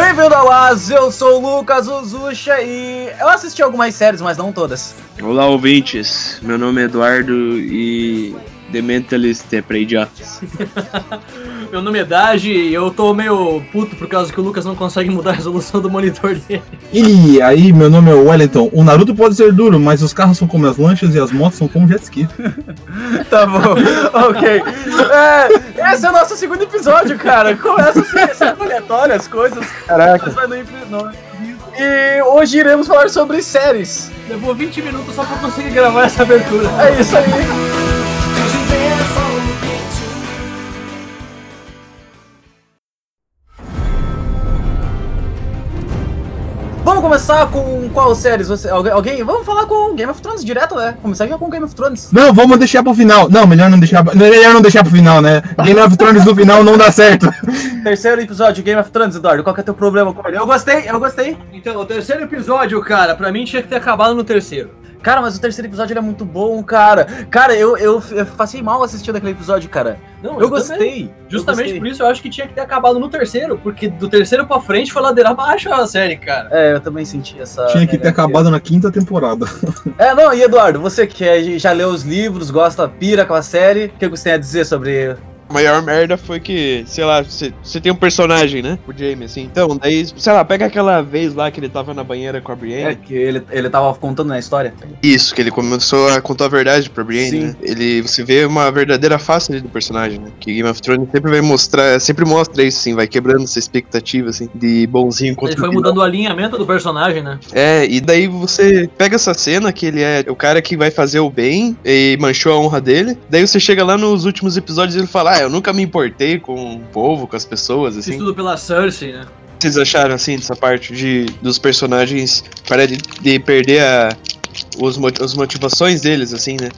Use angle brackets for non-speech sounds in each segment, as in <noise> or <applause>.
Bem-vindo ao AS, eu sou o Lucas Uzucha e eu assisti algumas séries, mas não todas. Olá, ouvintes. Meu nome é Eduardo e The Mentalist é pra idiotas. <laughs> Meu nome é Daji e eu tô meio puto por causa que o Lucas não consegue mudar a resolução do monitor dele. E aí, meu nome é Wellington. O Naruto pode ser duro, mas os carros são como as lanchas e as motos são como jet ski. <laughs> Tá bom, <laughs> ok. É, esse é o nosso segundo episódio, cara. Começa sendo aleatório as coisas. Caraca. Mas vai no impre- no- E hoje iremos falar sobre séries. Levou 20 minutos só pra conseguir gravar essa abertura. É isso aí. Vamos começar com qual séries? Você, alguém, alguém- Vamos falar com Game of Thrones direto, né? Começar já com Game of Thrones. Não, vamos deixar pro final. Não, melhor não deixar. Melhor não deixar pro final, né? Game of Thrones no final não dá certo. <laughs> Terceiro episódio, Game of Thrones, Eduardo. Qual que é teu problema com ele? Eu gostei, eu gostei. Então, o terceiro episódio, cara, pra mim tinha que ter acabado no terceiro. Cara, mas o terceiro episódio ele é muito bom, cara. Cara, eu, eu, eu passei mal assistindo aquele episódio, cara. Não, Eu também. gostei. Justamente eu gostei. por isso eu acho que tinha que ter acabado no terceiro, porque do terceiro pra frente foi ladeira abaixo a série, cara. É, eu também senti essa. Tinha que ter acabado na quinta temporada. <laughs> É, não, e Eduardo, você que é- já leu os livros, gosta, pira com a série, o que você tem a dizer sobre. A maior merda foi que, sei lá, você tem um personagem, né? O Jamie, assim. Então, daí, sei lá, pega aquela vez lá que ele tava na banheira com a É, Brienne. que ele, ele tava contando na história? Isso, que ele começou a contar a verdade pra Brienne, Sim. né? Ele, você vê uma verdadeira face ali do personagem, né? Que Game of Thrones sempre vai mostrar, sempre mostra isso, assim, vai quebrando essa expectativa, assim, de bonzinho contra Ele foi mudando o alinhamento do personagem, né? É, e daí você pega essa cena que ele é o cara que vai fazer o bem e manchou a honra dele. Daí você chega lá nos últimos episódios e ele fala: Ah, eu nunca me importei com o povo, com as pessoas, assim. tudo pela Cersei, né? O que vocês acharam, assim, dessa parte de, dos personagens parar de, de perder a, os, as motivações deles, assim, né?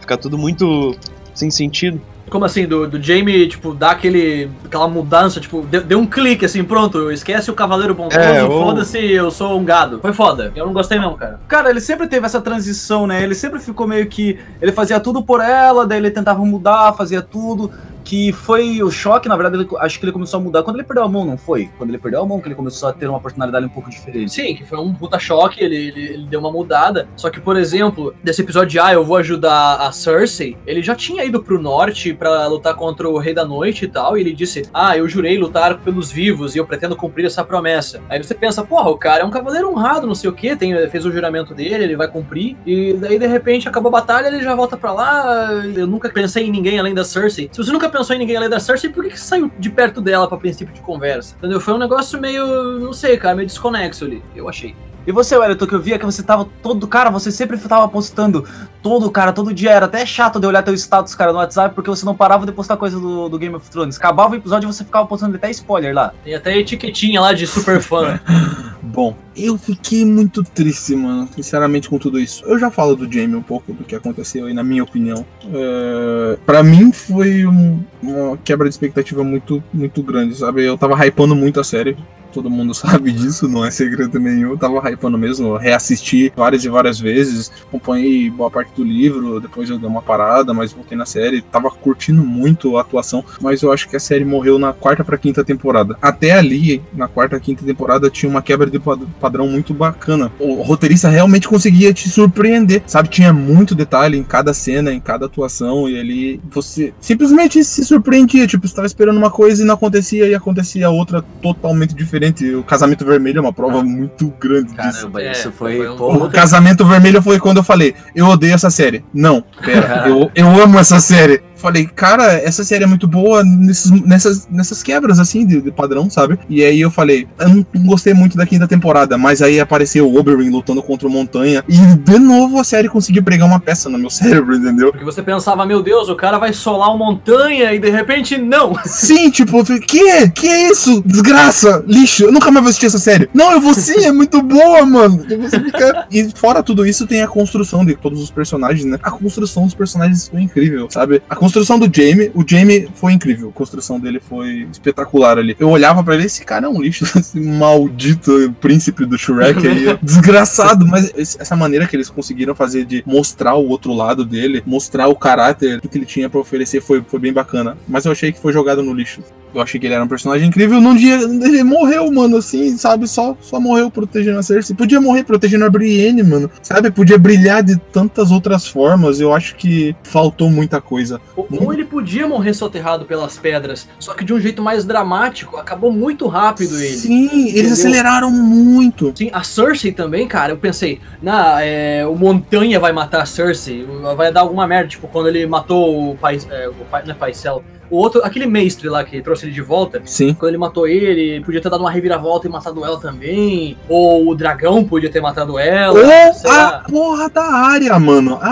Ficar tudo muito sem sentido. Como assim, do, do Jamie, tipo, dar aquele, aquela mudança, tipo, deu, deu um clique, assim, pronto, esquece o Cavaleiro Bondoso, É, ou- foda-se, eu sou um gado. Foi foda. Eu não gostei não, cara. Cara, ele sempre teve essa transição, né? Ele sempre ficou meio que. Ele fazia tudo por ela, daí ele tentava mudar, fazia tudo. Que foi o choque, na verdade, ele- acho que ele começou a mudar quando ele perdeu a mão, não foi? Quando ele perdeu a mão, que ele começou a ter uma personalidade um pouco diferente. Sim, que foi um puta choque, ele, ele, ele deu uma mudada. Só que, por exemplo, desse episódio de Ah, eu vou ajudar a Cersei, ele já tinha ido pro norte pra lutar contra o Rei da Noite e tal, e ele disse: Ah, eu jurei lutar pelos vivos e eu pretendo cumprir essa promessa. Aí você pensa, porra, o cara é um cavaleiro honrado, não sei o que, tem, fez o juramento dele, ele vai cumprir, e daí de repente acabou a batalha, ele já volta pra lá. Eu nunca pensei em ninguém além da Cersei. Se você nunca pensou em ninguém além da Cersei, por que, que saiu de perto dela pra princípio de conversa? Entendeu? Foi um negócio meio, não sei, cara, meio desconexo ali, eu achei. E você, Wellington, que eu via que você tava todo. Cara, você sempre tava postando todo, cara, todo dia. Era até chato de olhar teu status, cara, no WhatsApp, porque você não parava de postar coisa do, do Game of Thrones. Acabava o episódio e você ficava postando até spoiler lá. Tem até etiquetinha lá de super fã. <laughs> Bom, eu fiquei muito triste, mano, sinceramente, com tudo isso. Eu já falo do Jamie um pouco do que aconteceu aí, na minha opinião. É, para mim foi um- uma quebra de expectativa muito, muito grande, sabe? Eu tava hypando muito a série. Todo mundo <laughs> sabe disso, não é segredo nenhum. Eu tava hypando mesmo, reassisti várias e várias vezes, acompanhei boa parte do livro, depois eu dei uma parada, mas voltei na série. Tava curtindo muito a atuação, mas eu acho que a série morreu na quarta pra quinta temporada. Até ali, na quarta, quinta temporada, tinha uma quebra de pad- padrão muito bacana. O roteirista realmente conseguia te surpreender, sabe? Tinha muito detalhe em cada cena, em cada atuação, e ali você simplesmente se surpreendia. Tipo, você tava esperando uma coisa e não acontecia, e acontecia outra totalmente diferente. O Casamento Vermelho é uma prova muito grande disso. Caramba, É, isso foi. foi um-. O Casamento Vermelho foi quando eu falei, eu odeio essa série. Não, pera, <laughs> eu, eu amo essa série. Falei, cara, essa série é muito boa nesses- nessas, nessas quebras, assim, de, de padrão, sabe? E aí eu falei, eu não gostei muito da quinta temporada, mas aí apareceu o Oberyn lutando contra o Montanha, e de novo a série conseguiu pregar uma peça no meu <laughs> cérebro, entendeu? Porque você pensava, meu Deus, o cara vai solar uma montanha e de repente não. <laughs> Sim, tipo, eu falei, que? Que é isso? Desgraça, lixo, eu nunca mais vou assistir essa série. Não, eu vou sim, é muito boa, mano. E fica- E fora tudo isso, tem a construção de todos os personagens, né? A construção dos personagens foi incrível, sabe? A construção do Jamie, o Jamie foi incrível. A construção dele foi espetacular ali. Eu olhava pra ele, esse cara é um lixo, <laughs> esse maldito príncipe do Shrek aí. <laughs> Desgraçado, mas essa maneira que eles conseguiram fazer de mostrar o outro lado dele, mostrar o caráter que ele tinha pra oferecer foi, foi bem bacana. Mas eu achei que foi jogado no lixo. Eu achei que ele era um personagem incrível. Num dia ele morreu, mano, assim, sabe? Só, só morreu protegendo a Cersei. Podia morrer protegendo a Brienne, mano. Sabe? Podia brilhar de tantas outras formas. Eu acho que faltou muita coisa. Ou ele podia morrer soterrado pelas pedras, só que de um jeito mais dramático, acabou muito rápido ele. Sim, eles Entendeu? aceleraram muito. Sim, a Cersei também, cara, eu pensei, na, é, o Montanha vai matar a Cersei, vai dar alguma merda, tipo, quando ele matou o pai, é, o pai não é Paisel, o outro, aquele mestre lá que trouxe ele de volta, Sim. quando ele matou ele, podia ter dado uma reviravolta e matado ela também, ou o dragão podia ter matado ela, Ou a lá. porra da área, mano. A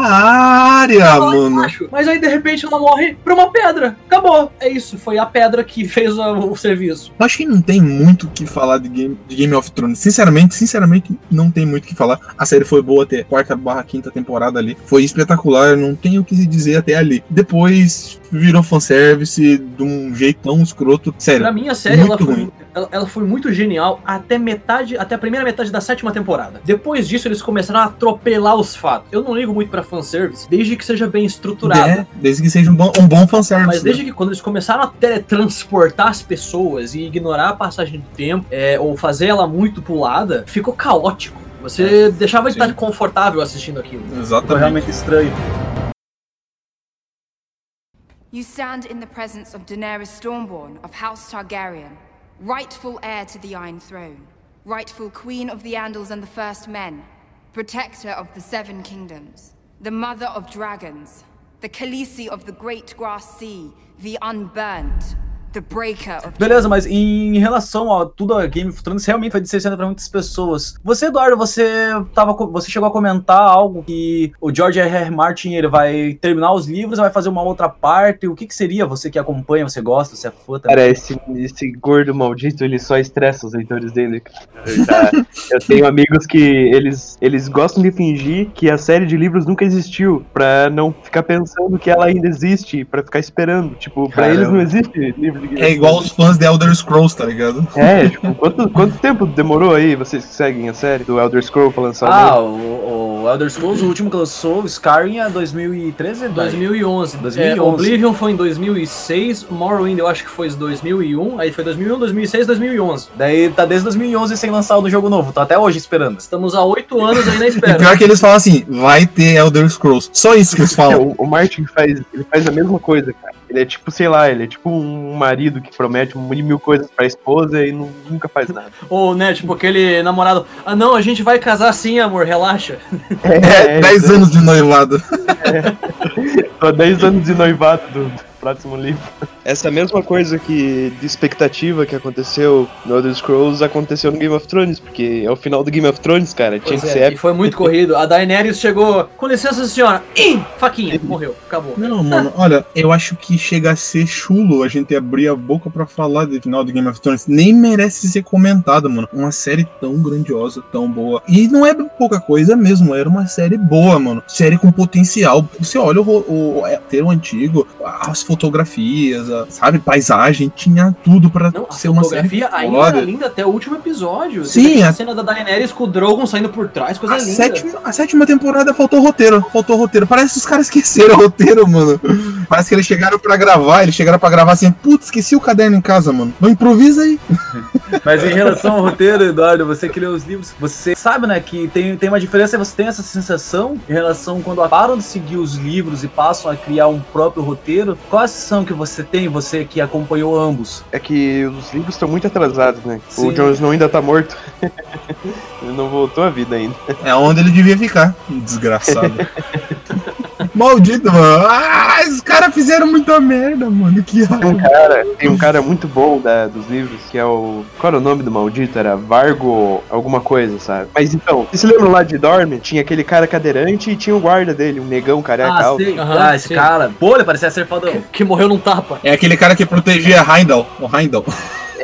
área, Ela mano. embaixo. Mas aí de repente ela morre por uma pedra. Acabou. É isso. Foi a pedra que <laughs> fez o, o serviço. Acho que não tem muito o que falar de Game, de Game of Thrones. Sinceramente, sinceramente, não tem muito o que falar. A série foi boa até quarta barra quinta temporada ali. Foi espetacular, não tem o que se dizer até ali. Depois virou fanservice de um jeito tão escroto. Sério. Pra mim a série ela Muito foi, ela, ela foi muito genial até metade, até a primeira metade da sétima temporada. Depois disso eles começaram a atropelar os fatos. Eu não ligo muito pra fanservice, desde que seja bem estruturado. É, desde que seja um bom, um bom fanservice. Mas desde que quando eles começaram a teletransportar as pessoas e ignorar a passagem do tempo, é, ou fazer ela muito pulada, ficou caótico. Você deixava de sim. estar confortável assistindo aquilo. né? Ficou Exatamente. realmente estranho. You stand in the presence of Daenerys Stormborn of House Targaryen, rightful heir to the Iron Throne, rightful queen of the Andals and the First Men, protector of the Seven Kingdoms, the mother of dragons, the Khaleesi of the Great Grass Sea, the Unburnt, Beleza, mas em relação a tudo a Game of Thrones, realmente foi decepcionante pra muitas pessoas. Você, Eduardo, você tava, você chegou a comentar algo que o George R. R. Martin ele vai terminar os livros, vai fazer uma outra parte. O que, que seria? Você que acompanha, você gosta, você é fã também? Cara, esse, esse gordo maldito, ele só estressa os leitores dele. Eu, já- <laughs> eu tenho amigos que eles, eles gostam de fingir que a série de livros nunca existiu, pra não ficar pensando que ela ainda existe, pra ficar esperando. Tipo, pra Caramba. eles não existe livro É igual os fãs de Elder Scrolls, tá ligado? É, tipo, quanto, quanto tempo demorou aí, vocês que seguem a série do Elder Scroll pra lançar o Ah, o, o Elder Scrolls, o último que lançou, o Skyrim, é 2013? 2011. 2011. É, Oblivion foi em 2006, Morrowind eu acho que foi em 2001, aí foi 2001, 2006, 2011. Daí tá desde 2011 sem lançar o jogo novo, tô até hoje esperando. Estamos há oito anos aí na <laughs> E espera. pior que eles falam assim, vai ter Elder Scrolls. Só isso que eles É, falam. <laughs> o, o Martin faz, ele faz a mesma coisa, cara. Ele é tipo, sei lá, ele é tipo um marido que promete mil mil coisas pra esposa e não- nunca faz nada. <laughs> Ou, né, tipo aquele namorado, ah não, a gente vai casar sim, amor, relaxa. <laughs> É, 10 anos de noivado. Tô há 10 anos de noivado do, do próximo livro. Essa mesma coisa que de expectativa que aconteceu no Elder Scrolls aconteceu no Game of Thrones, porque é o final do Game of Thrones, cara. Tinha Pois que é, ser e foi muito corrido. A Daenerys chegou, com licença senhora, Ih, faquinha, morreu, acabou. Não, mano, <laughs> olha, eu acho que chega a ser chulo a gente abrir a boca pra falar do final do Game of Thrones. Nem merece ser comentado, mano. Uma série tão grandiosa, tão boa. E não é pouca coisa mesmo, era uma série boa, mano. Série com potencial. Você olha o, o, o roteiro antigo, as fotografias, a, sabe, paisagem, tinha tudo pra Não, a ser uma série fotografia ainda foda. era linda até o último episódio. Sim, a a- cena da Daenerys com o Drogon saindo por trás, coisa A linda. sétima, a sétima temporada faltou roteiro, faltou roteiro. Parece que os caras esqueceram o roteiro, mano. Parece que eles chegaram pra gravar, eles chegaram pra gravar assim, putz, esqueci o caderno em casa, mano. Não improvisa aí. <laughs> Mas em relação ao roteiro, Eduardo, você que lê os livros, você sabe, né, que tem, tem uma diferença, você tem essa sensação em relação quando param de seguir os livros e passam a criar um próprio roteiro. Qual a sensação que você tem, você que acompanhou ambos? É que os livros estão muito atrasados, né? Sim. O Jon Snow ainda tá morto. <laughs> Ele não voltou à vida ainda. É onde ele devia ficar. Desgraçado. <laughs> Maldito, mano. Ah, esses caras fizeram muita merda, mano. Que Tem um cara, tem um cara muito bom da- dos livros, que é o. Qual era o nome do maldito? Era Vargo alguma coisa, sabe? Mas então, vocês se lembram lá de Dorme? Tinha aquele cara cadeirante e tinha o guarda dele, um negão careca Ah, alto. Aham, ah, esse sim. cara. Pô, ele parecia ser fodão. Que morreu num tapa. É aquele cara que protegia Heimdall. O Heimdall.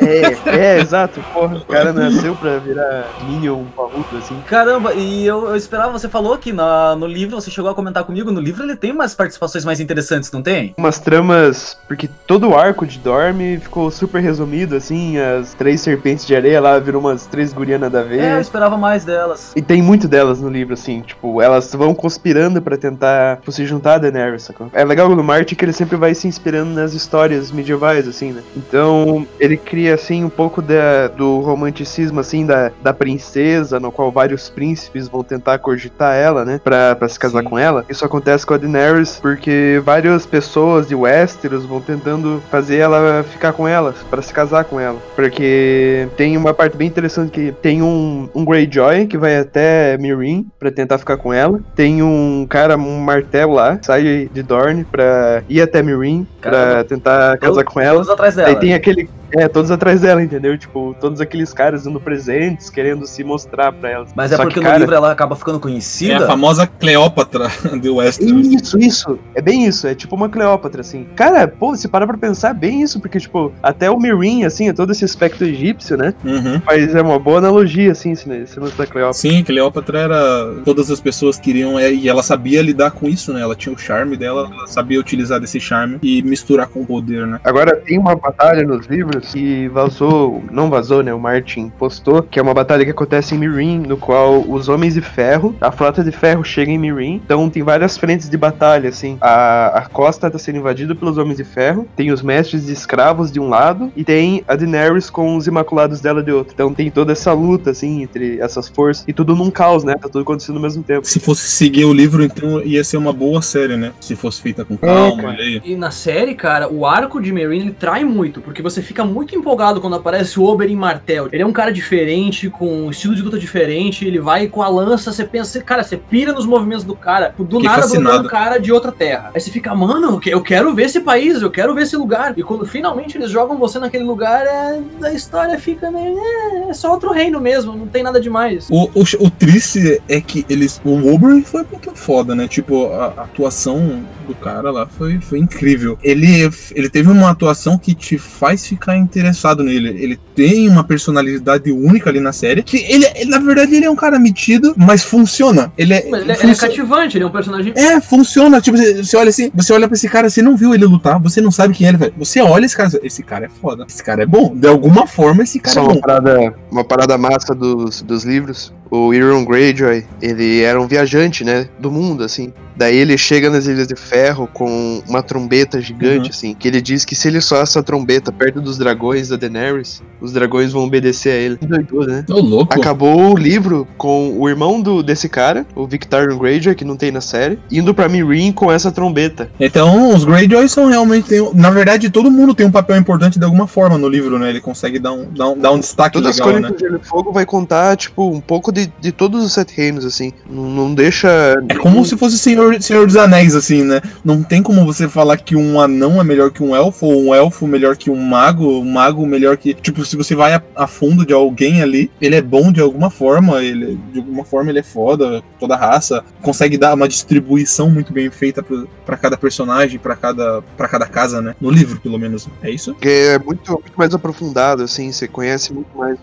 É, é, exato. Porra, o cara nasceu pra virar Minion parrudo, assim. Caramba, e eu, eu esperava, você falou que na, no livro, você chegou a comentar comigo, no livro ele tem umas participações mais interessantes, não tem? Umas tramas, porque todo o arco de Dorme ficou super resumido, assim, as três serpentes de areia lá viram umas três gurias nada a ver. É, eu esperava mais delas. E tem muito delas no livro, assim, tipo, elas vão conspirando pra tentar tipo, se juntar a Daenerys, sacou? É legal no Martin que ele sempre vai se inspirando nas histórias medievais, assim, né? Então, ele cria, assim, um pouco da, do romanticismo, assim, da, da princesa, no qual vários príncipes vão tentar cogitar ela, né? Pra, pra se casar Sim. com ela. Isso acontece com a Daenerys porque várias pessoas de Westeros vão tentando fazer ela ficar com ela, pra se casar com ela. Porque tem uma parte bem interessante que tem um, um Greyjoy que vai até Meereen pra tentar ficar com ela. Tem um cara, um martelo lá, sai de Dorne pra ir até Meereen pra tentar casar com ela. Atrás dela. Aí tem aquele. É, todos atrás dela, entendeu? Tipo, todos aqueles caras dando presentes, querendo se mostrar pra ela. Mas é Só porque que, no cara, livro ela acaba ficando É a conhecida. famosa Cleópatra <laughs> de Westeros. Isso, isso. É bem isso. É tipo uma Cleópatra, assim. Cara, pô, se parar pra pensar, é bem isso. Porque, tipo, até o Meereen, assim, é todo esse aspecto egípcio, né? Uhum. Mas é uma boa analogia, assim, esse, esse lance da Cleópatra. Sim, Cleópatra era. Todas as pessoas queriam. é, E ela sabia lidar com isso, né? Ela tinha o charme dela, ela sabia utilizar desse charme e misturar com o poder, né? Agora tem uma batalha nos livros que vazou, não vazou, né? O Martin postou, que é uma batalha que acontece em Meereen, no qual os Homens de Ferro, a frota de ferro chega em Meereen. Então tem várias frentes de batalha, assim. A, a costa tá sendo invadida pelos Homens de Ferro, tem os mestres de escravos de um lado e tem a Daenerys com os Imaculados dela de outro. Então tem toda essa luta, assim, entre essas forças e tudo num caos, né? Tá tudo acontecendo ao mesmo tempo. Se fosse seguir o livro, então ia ser uma boa série, né? Se fosse feita com calma, cara. olha aí. E na série, cara, o arco de Meereen ele trai muito, porque você fica muito empolgado quando aparece o Oberyn Martell. Ele é um cara diferente, com um estilo de luta diferente, ele vai com a lança, você pensa, cara, você pira nos movimentos do cara, do Fiquei nada brotando um cara de outra terra. Aí você fica, mano, eu que- eu quero ver esse país, eu quero ver esse lugar. E quando finalmente eles jogam você naquele lugar, é, a história fica meio, é, é só outro reino mesmo, não tem nada demais. O, o, o triste é que eles. O Oberyn foi muito foda, né? Tipo, a, a atuação do cara lá foi, foi incrível. Ele, ele teve uma atuação que te faz ficar interessado nele. Ele tem uma personalidade única ali na série. Que ele, ele, na verdade, ele é um cara metido, mas funciona. Ele é. Mas ele, é- ele é cativante, ele é um personagem É, funciona. Tipo, você, você olha assim, você olha pra esse cara, você não viu ele lutar, você não sabe quem é ele, velho. Você olha esse cara, esse cara é foda. Esse cara é bom. De alguma forma, esse cara Só é uma bom. parada, uma parada massa dos, dos livros. O Euron Greyjoy, ele era um viajante, né, do mundo, assim. Daí ele chega nas Ilhas de Ferro com uma trombeta gigante, Uhum. assim, que ele diz que se ele soar essa trombeta perto dos dragões da Daenerys, os dragões vão obedecer a ele. Que doido, né? Ô, louco. Acabou o livro com o irmão do, desse cara, o Victarion Greyjoy, que não tem na série, indo pra Meereen com essa trombeta. Então, os Greyjoy são realmente. tem- na verdade, todo mundo tem um papel importante de alguma forma no livro, né? Ele consegue dar um, dar um, dar um destaque Todas as legal, né? de Gelo e Fogo vai contar, tipo, um pouco de, de todos os sete reinos, assim. Não, não deixa. É como se fosse Senhor, Senhor dos Anéis, assim, né? Não tem como você falar que um anão é melhor que um elfo, ou um elfo melhor que um mago, um mago melhor que. Tipo, se você vai a, a fundo de alguém ali, ele é bom de alguma forma, ele de alguma forma ele é foda, toda raça, consegue dar uma distribuição muito bem feita pra- pra cada personagem, pra cada, pra cada casa, né? No livro, pelo menos. É isso? É muito, muito mais aprofundado, assim, você conhece muito mais.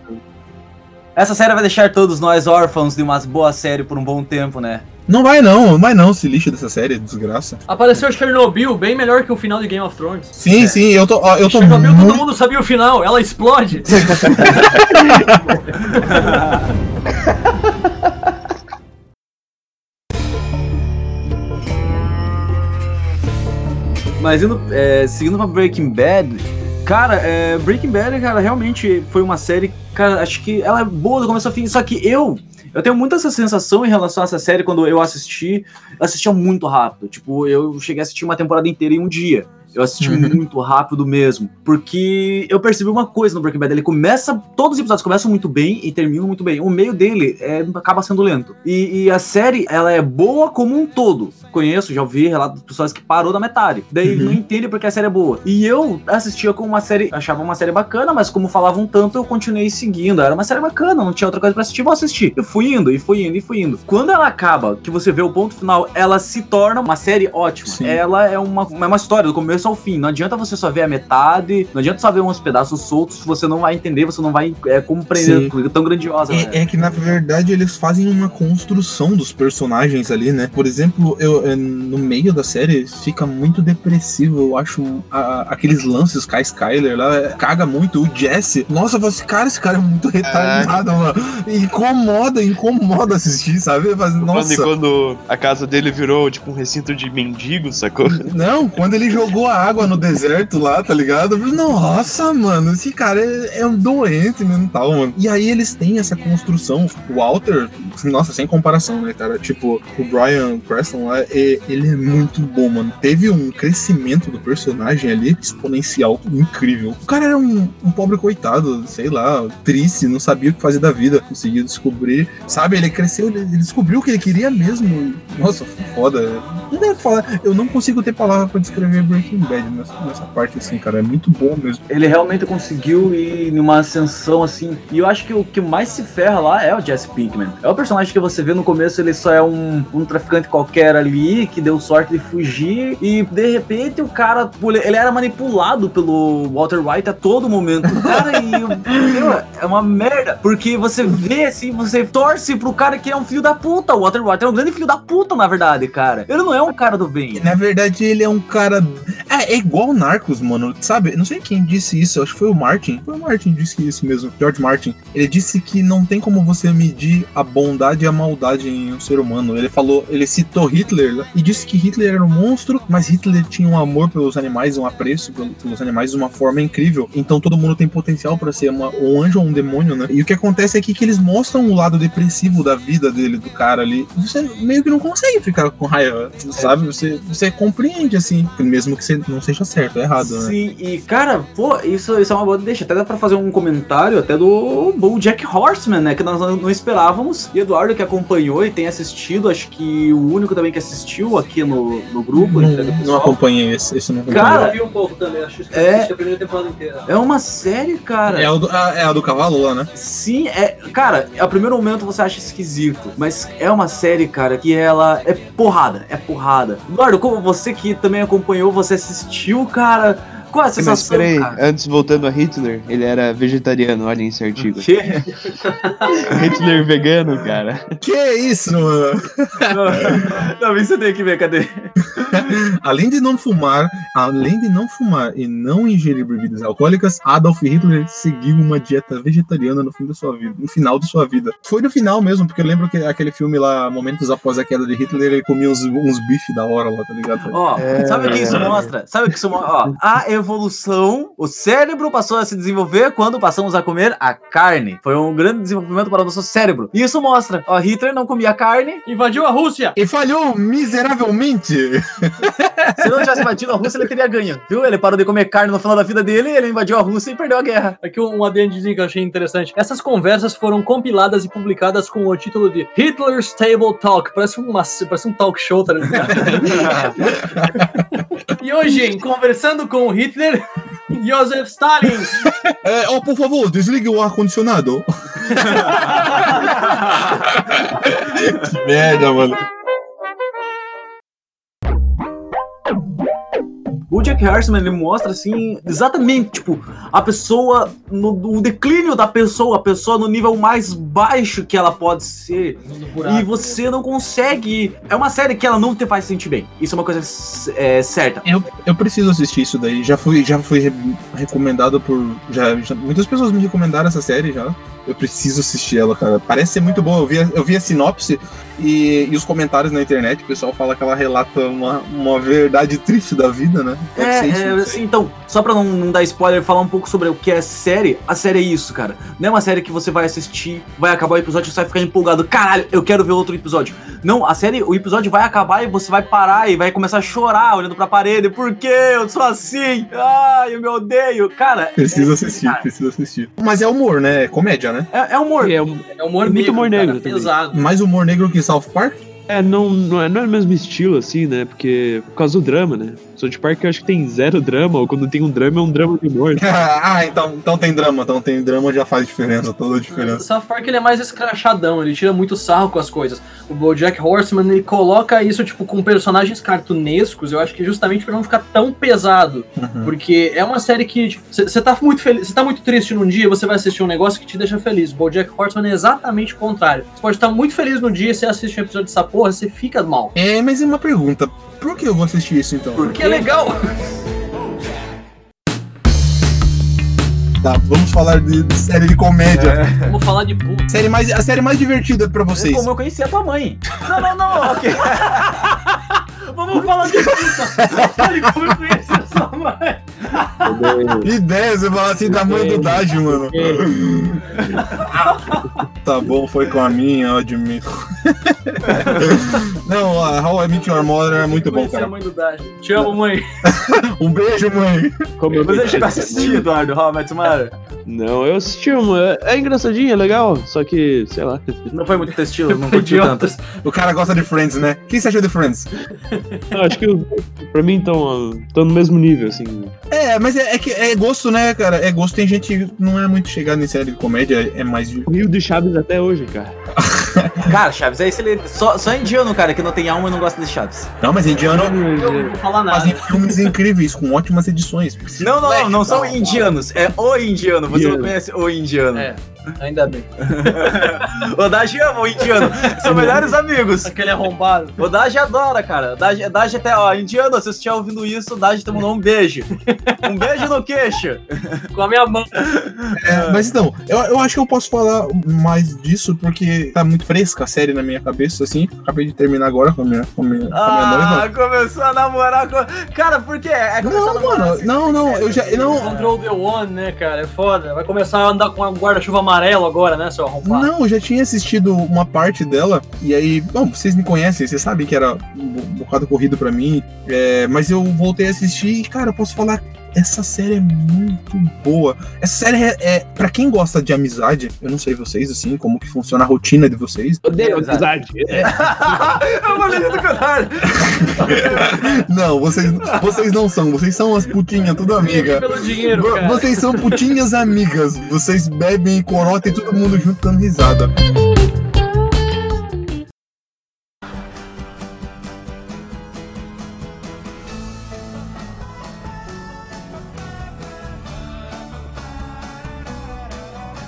Essa série vai deixar todos nós órfãos de uma boa série por um bom tempo, né? Não vai não, não vai não, se lixa dessa série, desgraça. Apareceu Chernobyl, bem melhor que o final de Game of Thrones. Sim, sim, eu tô, eu tô Chernobyl, todo muito... mundo sabia o final, ela explode. Mas indo, é, seguindo pra Breaking Bad, cara, é, Breaking Bad, cara, realmente foi uma série, cara, acho que ela é boa do começo ao fim, só que eu, eu tenho muito essa sensação em relação a essa série quando eu assisti, eu assistia muito rápido, tipo, eu cheguei a assistir uma temporada inteira em um dia. Eu assisti Uhum. muito rápido mesmo. Porque eu percebi uma coisa no Breaking Bad. Ele começa. Todos os episódios começam muito bem e terminam muito bem. O meio dele é, acaba sendo lento. E, e a série, ela é boa como um todo. Conheço, já ouvi relatos de pessoas que parou da metade. Daí Uhum. não entende porque a série é boa. E eu assistia como uma série. Achava uma série bacana, mas como falavam tanto, eu continuei seguindo. Era uma série bacana, não tinha outra coisa pra assistir, vou assistir. Eu fui indo, e fui indo, e fui indo. Quando ela acaba, que você vê o ponto final, ela se torna uma série ótima. Sim. Ela é uma, é uma história do começo começo ao fim. Não adianta você só ver a metade, não adianta só ver uns pedaços soltos, você não vai entender, você não vai é, compreender Sim. coisa tão grandiosa. né? É, é que na verdade eles fazem uma construção dos personagens ali, né? Por exemplo, eu, é, no meio da série fica muito depressivo. Eu acho a- aqueles lances Kai Skyler lá é, caga muito. O Jesse, nossa, você, cara, esse cara é muito retardado, mano. Incomoda, incomoda assistir, sabe? Mas, Quando, nossa. quando a casa dele virou tipo um recinto de mendigos, sacou? Não, quando ele jogou água no deserto lá, tá ligado? Nossa, mano, esse cara é, é um doente mental, mano. E aí eles têm essa construção. O Walter, nossa, sem comparação, né, cara? Tipo, o Brian Creston lá, é- ele é muito bom, mano. Teve um crescimento do personagem ali exponencial, incrível. O cara era um, um pobre coitado, sei lá, triste, não sabia o que fazer da vida. Conseguiu descobrir, sabe? Ele cresceu, ele, descobriu o que ele queria mesmo. Nossa, foda. Não deve falar. Eu não consigo ter palavra pra descrever Breaking Bad nessa, nessa parte, assim, cara. É muito bom mesmo. Ele realmente conseguiu ir numa ascensão assim. E eu acho que o que mais se ferra lá é o Jesse Pinkman. É o personagem que você vê no começo, ele só é um, um traficante qualquer ali que deu sorte de fugir. E de repente o cara, ele ele era manipulado pelo Walter White a todo momento. Cara, e <laughs> meu, é uma merda. Porque você vê assim, você torce pro cara que é um filho da puta. O Walter White é um grande filho da puta, na verdade, cara. Ele não é um cara do bem. Na verdade, ele é um cara. É, é igual Narcos, mano. Sabe? Não sei quem disse isso. Acho que foi o Martin. Foi o Martin que disse isso mesmo. George Martin. Ele disse que não tem como você medir a bondade e a maldade em um ser humano. Ele falou, ele citou Hitler né? e disse que Hitler era um monstro, mas Hitler tinha um amor pelos animais, um apreço pelo- pelos animais de uma forma incrível. Então todo mundo tem potencial pra ser uma- um anjo ou um demônio, né? E o que acontece é que, que eles mostram o lado depressivo da vida dele, do cara ali. Você meio que não consegue ficar com raiva, sabe? Você, você compreende, assim, mesmo que você não seja certo, é errado, né? Sim, e cara, pô, isso, isso é uma boa deixa. Até dá pra fazer um comentário até do Bull Jack Horseman, né? Que nós não não esperávamos. E Eduardo que acompanhou e tem assistido, acho que o único também que assistiu aqui no, no grupo. Não, não pessoal. acompanhei esse, esse não acompanhei. Cara, eu vi um pouco também, acho que É. assisti a primeira temporada inteira. É uma série, cara. É, a do, a, é a do cavalo lá, né? Sim, é. Cara, a primeiro momento você acha esquisito, mas é uma série, cara, que ela é porrada, é porrada. Eduardo, como você que também acompanhou, você assistiu, cara. Qual é a Mas sensação, peraí, cara? antes voltando a Hitler, ele era vegetariano, olha esse artigo. Que? <laughs> Hitler vegano, cara. Que isso, mano? Não, isso eu tenho que ver, cadê? Além de não fumar, além de não fumar e não ingerir bebidas alcoólicas, Adolf Hitler seguiu uma dieta vegetariana no fim da sua vida, no final de sua vida. Foi no final mesmo, porque eu lembro que aquele filme lá, momentos após a queda de Hitler, ele comia uns, uns bifes da hora lá, tá ligado? Ó, É. sabe o que isso mostra? Sabe o que isso mostra? Ó, <laughs> a evolução, o cérebro passou a se desenvolver quando passamos a comer a carne. Foi um grande desenvolvimento para o nosso cérebro. E isso mostra, ó, Hitler não comia carne. Invadiu a Rússia! E falhou miseravelmente. <laughs> Se não tivesse batido a Rússia, ele teria ganho. Viu? Ele parou de comer carne no final da vida dele, ele invadiu a Rússia e perdeu a guerra. Aqui um um adendozinho que eu achei interessante. Essas conversas foram compiladas e publicadas com o título de Hitler's Table Talk. Parece, uma, parece um talk show, tá ligado? <laughs> e hoje, em Conversando com o Hitler, <laughs> Joseph Stalin. É, <laughs> ó, por favor, desligue o ar-condicionado. que <laughs> merda, mano. O Jack Harrisman, ele mostra, assim, exatamente, tipo, a pessoa, no, o declínio da pessoa, a pessoa no nível mais baixo que ela pode ser. E você não consegue. É uma série que ela não te faz sentir bem. Isso é uma coisa é, certa. Eu, eu preciso assistir isso daí. Já fui, já fui re- recomendado por. Já, já- muitas pessoas me recomendaram essa série já. Eu preciso assistir ela, cara. Parece ser muito boa. Eu vi, a- eu vi a sinopse e, e os comentários na internet. O pessoal fala que ela relata uma, uma verdade triste da vida, né? Pode É, isso, é, assim, então, só pra não, não dar spoiler, falar um pouco sobre o que é série, a série é isso, cara. Não é uma série que você vai assistir, vai acabar o episódio e você vai ficar empolgado. Caralho, eu quero ver outro episódio. Não, a série, o episódio vai acabar e você vai parar e vai começar a chorar olhando pra parede. Por que eu sou assim? Ai, eu me odeio. Cara, Preciso é- assistir, cara, preciso assistir. Mas é humor, né? É comédia, né? É, é humor. É, um- É humor Muito negro, humor cara, negro também. pesado. Mais humor negro que South Park? é, não, não, é, não é o mesmo estilo, assim, né? Porque por causa do drama, né? South Park eu acho que tem zero drama, ou quando tem um drama é um drama de morte. <laughs> ah, então, então tem drama. Então tem drama já faz diferença, toda a O diferença. South Park ele é mais escrachadão, ele tira muito sarro com as coisas. O BoJack Horseman ele coloca isso tipo com personagens cartunescos, eu acho que justamente pra não ficar tão pesado, Uhum. porque é uma série que você tá muito feliz, você tá muito triste num dia, você vai assistir um negócio que te deixa feliz. O BoJack Horseman é exatamente o contrário. Você pode estar muito feliz no dia, você assiste um episódio dessa porra, você fica mal. É, mas é uma pergunta. Por que eu vou assistir isso então? Porque é legal. Tá, vamos falar de, de série de comédia. Vamos falar de puta. Série mais, a série mais divertida pra vocês. Como eu conheci a tua mãe. Não, não, não, ok. <laughs> Vamos falar de puta. Olha como eu conheci a sua mãe. Ideia, você falar assim da mãe do Daj, mano. <laughs> <laughs> Tá bom, foi com a minha, eu admito. Não, a How I Met Your Mother é muito bom, cara. mãe do Dash. Te amo, mãe. <laughs> Um beijo, mãe. Como eu Você chegou a assistir, Eduardo, How I Met Your Mother? Não, eu assisti uma. É, engraçadinho, é legal, só que, sei lá. Não foi muito teu estilo, não <laughs> curtiu tanto. O cara gosta de Friends, né? Quem você achou de Friends? Não, <laughs> acho que os dois, pra mim estão no mesmo nível, assim. É, mas é, é que é gosto, né, cara? É gosto. Tem gente que não é muito chegada em série de comédia, é mais de. O Rio de Chaves até hoje, cara. <laughs> Cara, Chaves, é excelente. Só, só indiano, cara, que não tem alma e não gosta de Chaves. Não, mas indiano Eu não vou falar fazem nada. filmes incríveis, com ótimas edições. Não, não, não, não são indianos. É o indiano. Você não conhece o indiano. É, ainda bem. <laughs> O Daji ama o indiano. São melhores amigos. Aquele arrombado. O Daji adora, cara. O Daji, Daji até, ó, indiano, se você estiver ouvindo isso, o Daji te mandou um beijo. Um beijo no queixo. Com a minha mão. É, mas então, eu, eu acho que eu posso falar mais disso porque tá muito fresca a série na minha cabeça, assim. Acabei de terminar agora com a minha, com a minha, com a minha Ah, noiva. começou a namorar com. Cara, por quê? É a Não, mano, assim, não, não, eu já. Não, Control the One, né, cara? É foda. Vai começar a andar com um guarda-chuva amarelo agora, né, seu arrombado? Não, eu já tinha assistido uma parte dela, e aí, bom, vocês me conhecem, vocês sabem que era um bo- bocado corrido pra mim, é, mas eu voltei a assistir e, cara, eu posso falar. Essa série é muito boa. Essa série é, é para quem gosta de amizade. Eu não sei vocês assim, como que funciona a rotina de vocês. Odeio Amizade. <laughs> É. eu do contrário. <laughs> Não, vocês, vocês não são. Vocês são as putinhas, tudo amiga. Pelo dinheiro, cara. Vocês são putinhas amigas. Vocês bebem, corotem todo mundo junto dando risada.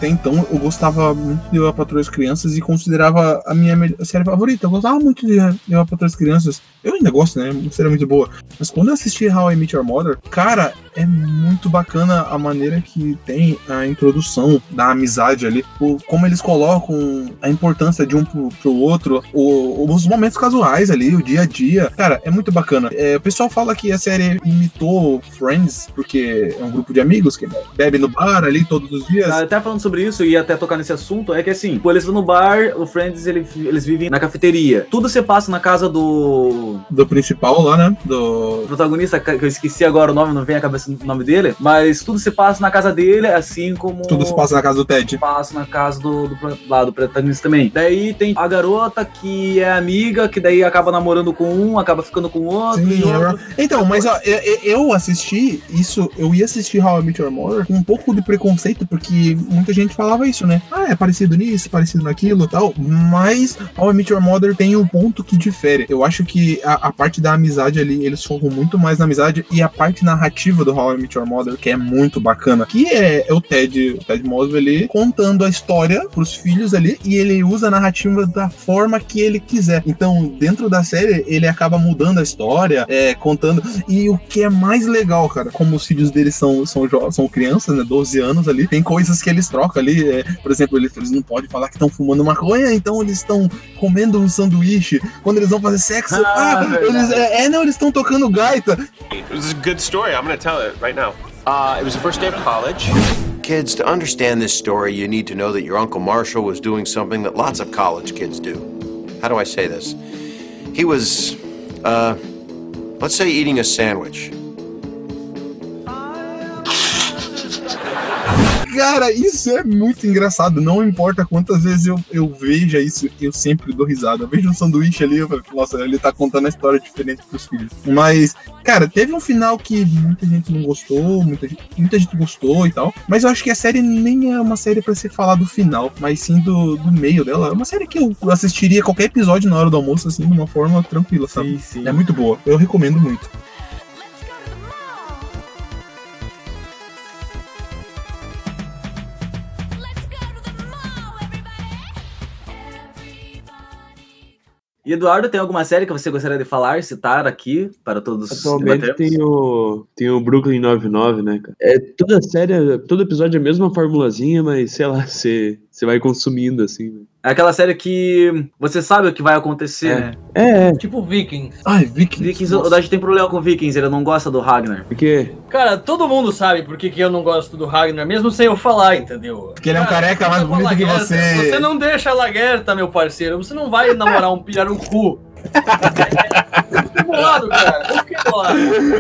Até então eu gostava muito de Eu, a Patroa as Crianças e considerava a minha série favorita. Eu gostava muito de Eu, a Patroa as Crianças. Eu ainda gosto, né? Uma série muito boa. Mas quando eu assisti How I Met Your Mother, cara, é muito bacana a maneira que tem a introdução da amizade ali. O, como eles colocam a importância de um pro, pro outro, o- os momentos casuais ali, o dia a dia. Cara, é muito bacana. É, o pessoal fala que a série imitou Friends, porque é um grupo de amigos que bebe no bar ali todos os dias. Até falando sobre isso e até tocar nesse assunto, é que assim, pô, eles vão no bar, o Friends, ele- eles vivem na cafeteria. Tudo se passa na casa do Do principal lá, né? Do. protagonista, que eu esqueci agora o nome, não vem a cabeça do nome dele, mas tudo se passa na casa dele, assim como Tudo se passa na casa do Ted. passa na casa do, do, lá, do protagonista também. Daí tem a garota que é amiga, que daí acaba namorando com um, acaba ficando com o outro. Sim, e outro. então, mas ó, eu, eu- eu assisti isso, eu ia assistir How I Met Your Mother com um pouco de preconceito, porque muita gente falava isso, né? Ah, é parecido nisso, parecido naquilo tal. Mas How I Met Your Mother tem um ponto que difere. Eu acho que a, a parte da amizade ali, eles focam muito mais na amizade e a parte narrativa do How I Met Your Mother, que é muito bacana, que é, é o Ted, o Ted Mosby ali, contando a história pros filhos ali e ele usa a narrativa da forma que ele quiser. Então, dentro da série, ele acaba mudando a história, é, contando. E o que é mais legal, cara, como os filhos deles são, são, são crianças, né? 12 anos ali, tem coisas que eles trocam ali. é, por exemplo, eles, eles não podem falar que estão fumando maconha, então eles estão comendo um sanduíche. Quando eles vão fazer sexo, Ah, ah, eles, é, é, não, eles estão tocando gaita. It was a good story. I'm going to tell it right now. Uh, it was the first day of college. Kids, to understand this story, you need to know that your Uncle Marshall was doing something that lots of college kids do. How do I say this? He was, uh, let's say eating a sandwich. Cara, isso é muito engraçado. Não importa quantas vezes eu, eu veja isso, eu sempre dou risada. Eu vejo um sanduíche ali, eu falo, nossa, ele tá contando a história diferente pros filhos. Mas, cara, teve um final que muita gente não gostou, muita gente, muita gente gostou e tal. Mas eu acho que a série nem é uma série pra se falar do final, mas sim do, do meio dela. É uma série que eu assistiria qualquer episódio na hora do almoço, assim, de uma forma tranquila, sabe? Sim, sim. É muito boa. Eu recomendo muito. E Eduardo, tem alguma série que você gostaria de falar, citar aqui para todos Atualmente tem o, tem o Brooklyn 99, né, cara? É toda série, todo episódio é a mesma formulazinha, mas sei lá, <laughs> você, você vai consumindo assim. né? É aquela série que você sabe o que vai acontecer, É. né? É, é, Tipo Vikings. Ai, Vikings. Vikings, nossa. o Dodge tem problema com Vikings, ele não gosta do Ragnar. porque Cara, todo mundo sabe por que, que eu não gosto do Ragnar, mesmo sem eu falar, entendeu? Porque ele é um careca mais Cara, bonito que você. Você não deixa a Laguerta, meu parceiro. Você não vai namorar um cara. Fiquei bolado. Eu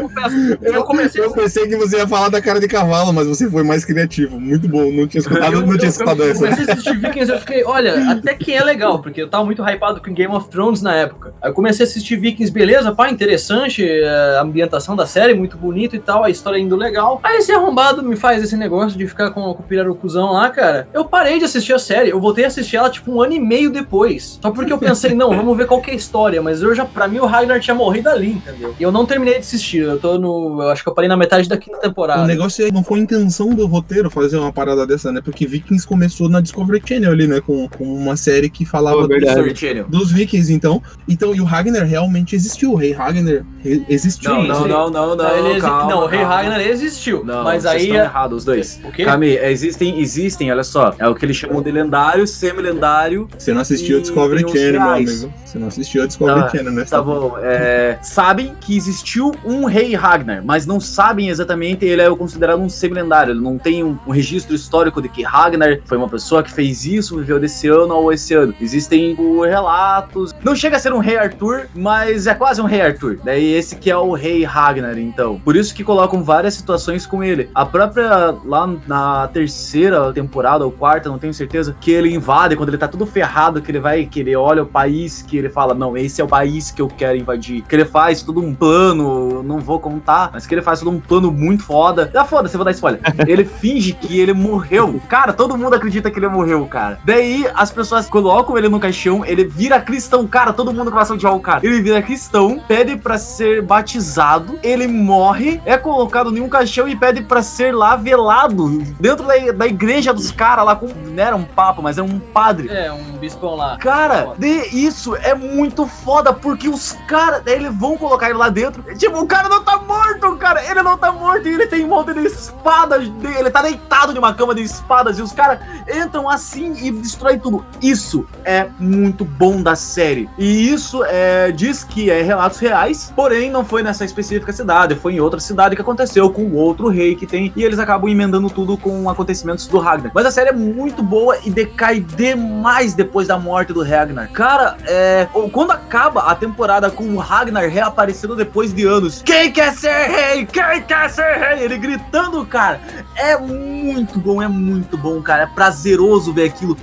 confesso. Eu comecei Eu pensei que você ia falar da cara de cavalo, mas você foi mais criativo. Muito bom. Não tinha escutado, Eu, não tinha eu- escutado eu essa. comecei a assistir Vikings eu fiquei, olha, até que é legal, porque eu tava muito hypado com Game of Thrones na época. Aí eu comecei a assistir Vikings, beleza, pá, interessante, é, a ambientação da série, muito bonito e tal, a história indo legal. Aí esse arrombado me faz esse negócio de ficar com, com o pirarucuzão lá, cara. Eu parei de assistir a série, eu voltei a assistir ela tipo um ano e meio depois. Só porque eu pensei, não, vamos ver qual que é a história, mas eu já, pra mim, o Ragnar tinha morrido ali, entendeu? E eu não terminei de assistir, eu tô no, eu acho que eu parei na metade da quinta temporada. O negócio é, não foi intenção do roteiro fazer uma parada dessa, né? Porque Vikings começou na Discovery Channel ali, né? Com, com uma série que falava. History Channel. dos Vikings, então. Então, e o Ragnar realmente existiu. O rei Ragnar existiu. Não, não, não, não, não, ele exi- calma, não, o Rei. Ragnar existiu, Não, mas vocês aí... estão errados, os dois. O quê? Cami, existem, existem, olha só. É o que eles chamam de lendário, semi-lendário. Você não assistiu a Discovery Channel, meu amigo. Você não assistiu a Discovery Tá, Channel, né? Tá bom. é, sabem que existiu um rei Ragnar, mas não sabem exatamente, ele é considerado um semi-lendário. Ele não tem um, um registro histórico de que Ragnar foi uma pessoa que fez isso, viveu desse ano ou esse ano. Existem o, relatos. Não chega a ser um rei Arthur, mas é quase um rei Arthur. Daí esse que é o rei Ragnar, então. Por isso que colocam várias situações com ele. A própria, lá na terceira temporada ou quarta, não tenho certeza, que ele invade, quando ele tá tudo ferrado, que ele vai, que ele olha o país, que ele fala, não, esse é o país que eu quero invadir. Que ele faz todo um plano, não vou contar, mas que ele faz todo um plano muito foda. Ah, foda-se, eu vou dar spoiler. <laughs> ele finge que ele morreu. Cara, todo mundo acredita que ele morreu, cara. Daí as pessoas colocam ele no caixão, ele vira cristão. Cara, todo mundo começa a odiar o cara. Ele vira cristão, pede pra ser batizado, ele morre, é colocado em um caixão e pede pra ser lá velado dentro da, da igreja dos caras lá, com, não era um papa, mas é um padre. É, um bispão lá. Cara, de isso é muito foda, porque os caras, eles vão colocar ele lá dentro. Tipo, o cara não tá morto, cara. Ele não tá morto e ele tem um monte de espadas. Ele tá deitado numa cama de espadas e os caras entram assim e destroem tudo. Isso é muito bom da série. E isso é, diz que é relatos reais, porém não foi nessa específica cidade, foi em outra cidade que aconteceu com outro rei que tem. E eles acabam emendando tudo com acontecimentos do Ragnar. Mas a série é muito boa e decai demais depois da morte do Ragnar. Cara, é. Quando acaba a temporada com o Ragnar reaparecendo depois de anos. Quem quer ser rei? Quem quer ser rei? Ele gritando, cara. É muito bom, é muito bom, cara. É prazeroso ver aquilo.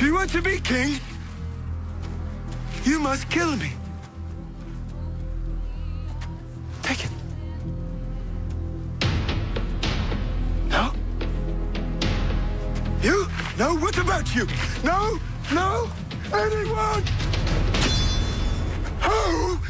You want to be king, you must kill me. Take it. No? You? No, what about you? No? No? Anyone? <gasps>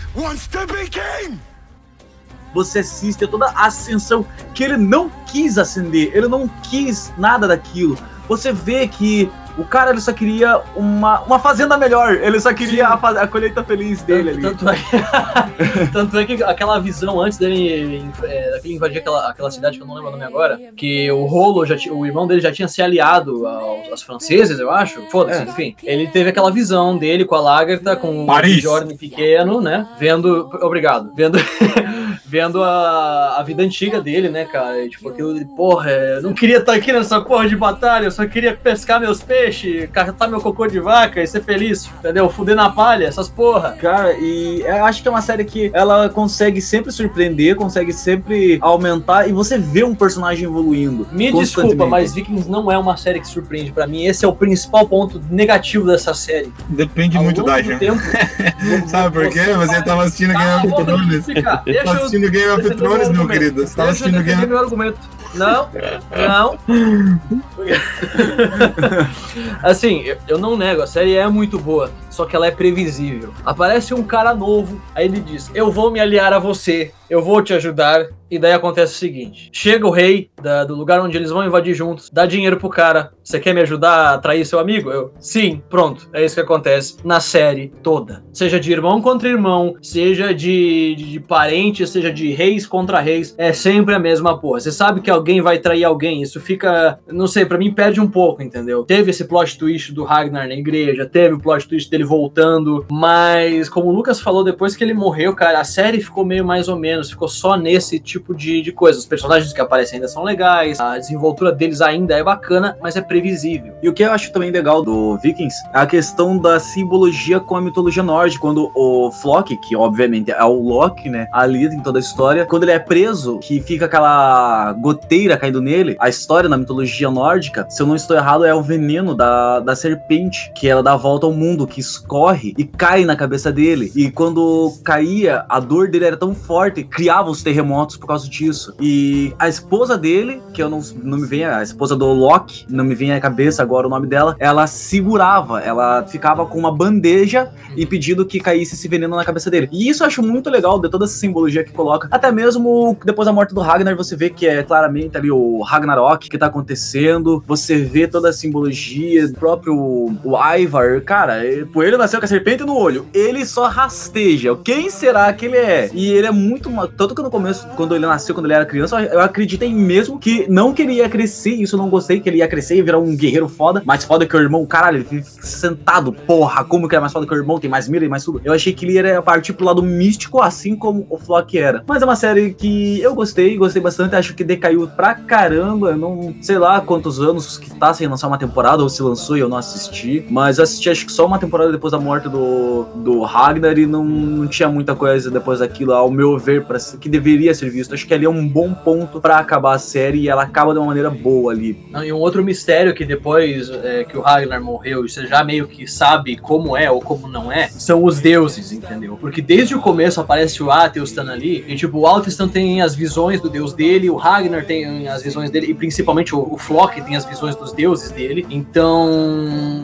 você assiste a toda a ascensão que ele não quis acender, ele não quis nada daquilo. Você vê que o cara ele só queria uma, uma fazenda melhor, ele só queria a, a colheita feliz dele ali. Tanto, tanto é, <laughs> tanto é que aquela visão antes dele é, daquele invadir aquela, aquela cidade que eu não lembro o nome agora, que o Rolo, já, o irmão dele já tinha se aliado aos, aos franceses, eu acho. Foda-se, É. enfim. Ele teve aquela visão dele com a Lagertha, com Paris. o Jordan pequeno, né? Vendo. Obrigado. Vendo. <laughs> vendo a, a vida antiga dele, né, cara? E, tipo, aquilo de, porra, eu não queria estar aqui nessa porra de batalha, eu só queria pescar meus peixes, catar meu cocô de vaca e ser feliz, entendeu? Fuder na palha, essas porra. Cara, e eu acho que é uma série que ela consegue sempre surpreender, consegue sempre aumentar e você vê um personagem evoluindo. Me desculpa, mas Vikings não é uma série que surpreende pra mim. Esse é o principal ponto negativo dessa série. Depende Ao muito da gente. tempo. <laughs> Sabe por quê? Você tava assistindo Game Ah, of Thrones. <laughs> Deixa eu assistindo Game of defender Thrones, meu querido. Você tava eu assistindo Game meu argumento. Não, não. <laughs> assim, eu, não nego, a série é muito boa, só que ela é previsível. Aparece um cara novo, aí ele diz: Eu vou me aliar a você, eu vou te ajudar. E daí acontece o seguinte: chega o rei da- do lugar onde eles vão invadir juntos, dá dinheiro pro cara. Você quer me ajudar a trair seu amigo? Eu, sim, pronto. É isso que acontece na série toda. Seja de irmão contra irmão, seja de, de, de parente, seja de reis contra reis, é sempre a mesma porra. Você sabe que alguém vai trair alguém, isso fica, não sei, pra mim perde um pouco, entendeu? Teve esse plot twist do Ragnar na igreja, teve o plot twist dele voltando, mas como o Lucas falou, depois que ele morreu, cara, a série ficou meio mais ou menos, ficou só nesse tipo de, de coisa. Os personagens que aparecem ainda são legais, a desenvoltura deles ainda é bacana, mas é previsível. E o que eu acho também legal do Vikings é a questão da simbologia com a mitologia nórdica. Quando o Flock, que obviamente é o Loki, né, ali em toda a história, quando ele é preso, que fica aquela goteira caindo nele, a história na mitologia nórdica, se eu não estou errado, é o veneno da, da serpente, que ela dá a volta ao mundo, que escorre e cai na cabeça dele. E quando caía, a dor dele era tão forte, criava os terremotos por causa disso. E a esposa dele, que eu não, não me vem, a esposa do Loki, não me vem à cabeça agora o nome dela, ela segurava, ela ficava com uma bandeja impedindo que caísse esse veneno na cabeça dele. E isso eu acho muito legal de toda essa simbologia que coloca. Até mesmo depois da morte do Ragnar, você vê que é claramente ali o Ragnarok que tá acontecendo. Você vê toda a simbologia, o próprio o Ivar, cara, ele- pô, ele nasceu com a serpente no olho. Ele só rasteja. Quem será que ele é? E ele é muito. Tanto que no começo, quando ele nasceu, quando ele era criança, eu acreditei mesmo que não que ele ia crescer. Isso eu não gostei, que ele ia crescer e virar um guerreiro foda. Mais foda que o irmão. Caralho, ele fica sentado. Porra, como que é mais foda que o irmão? Tem mais mira e mais tudo. Eu achei que ele ia partir pro lado místico, assim como o Flock era. Mas é uma série que eu gostei, gostei bastante. Acho que decaiu pra caramba. Não sei lá quantos anos que tá sem lançar uma temporada, ou se lançou e eu não assisti. Mas assisti acho que só uma temporada depois da morte do, do Ragnar e não, não tinha muita coisa depois daquilo, ao meu ver, pra, que deveria ser visto. Acho que ali é um bom ponto pra acabar a série e ela acaba de uma maneira boa ali. Não, E um outro mistério que depois é, que o Ragnar morreu, e você já meio que sabe como é ou como não é, são os deuses, entendeu? Porque desde o começo aparece o Atheustan ali, e tipo, o Atheustan tem as visões do deus dele, o Ragnar tem as visões dele, e principalmente o, o Flock tem as visões dos deuses dele. Então,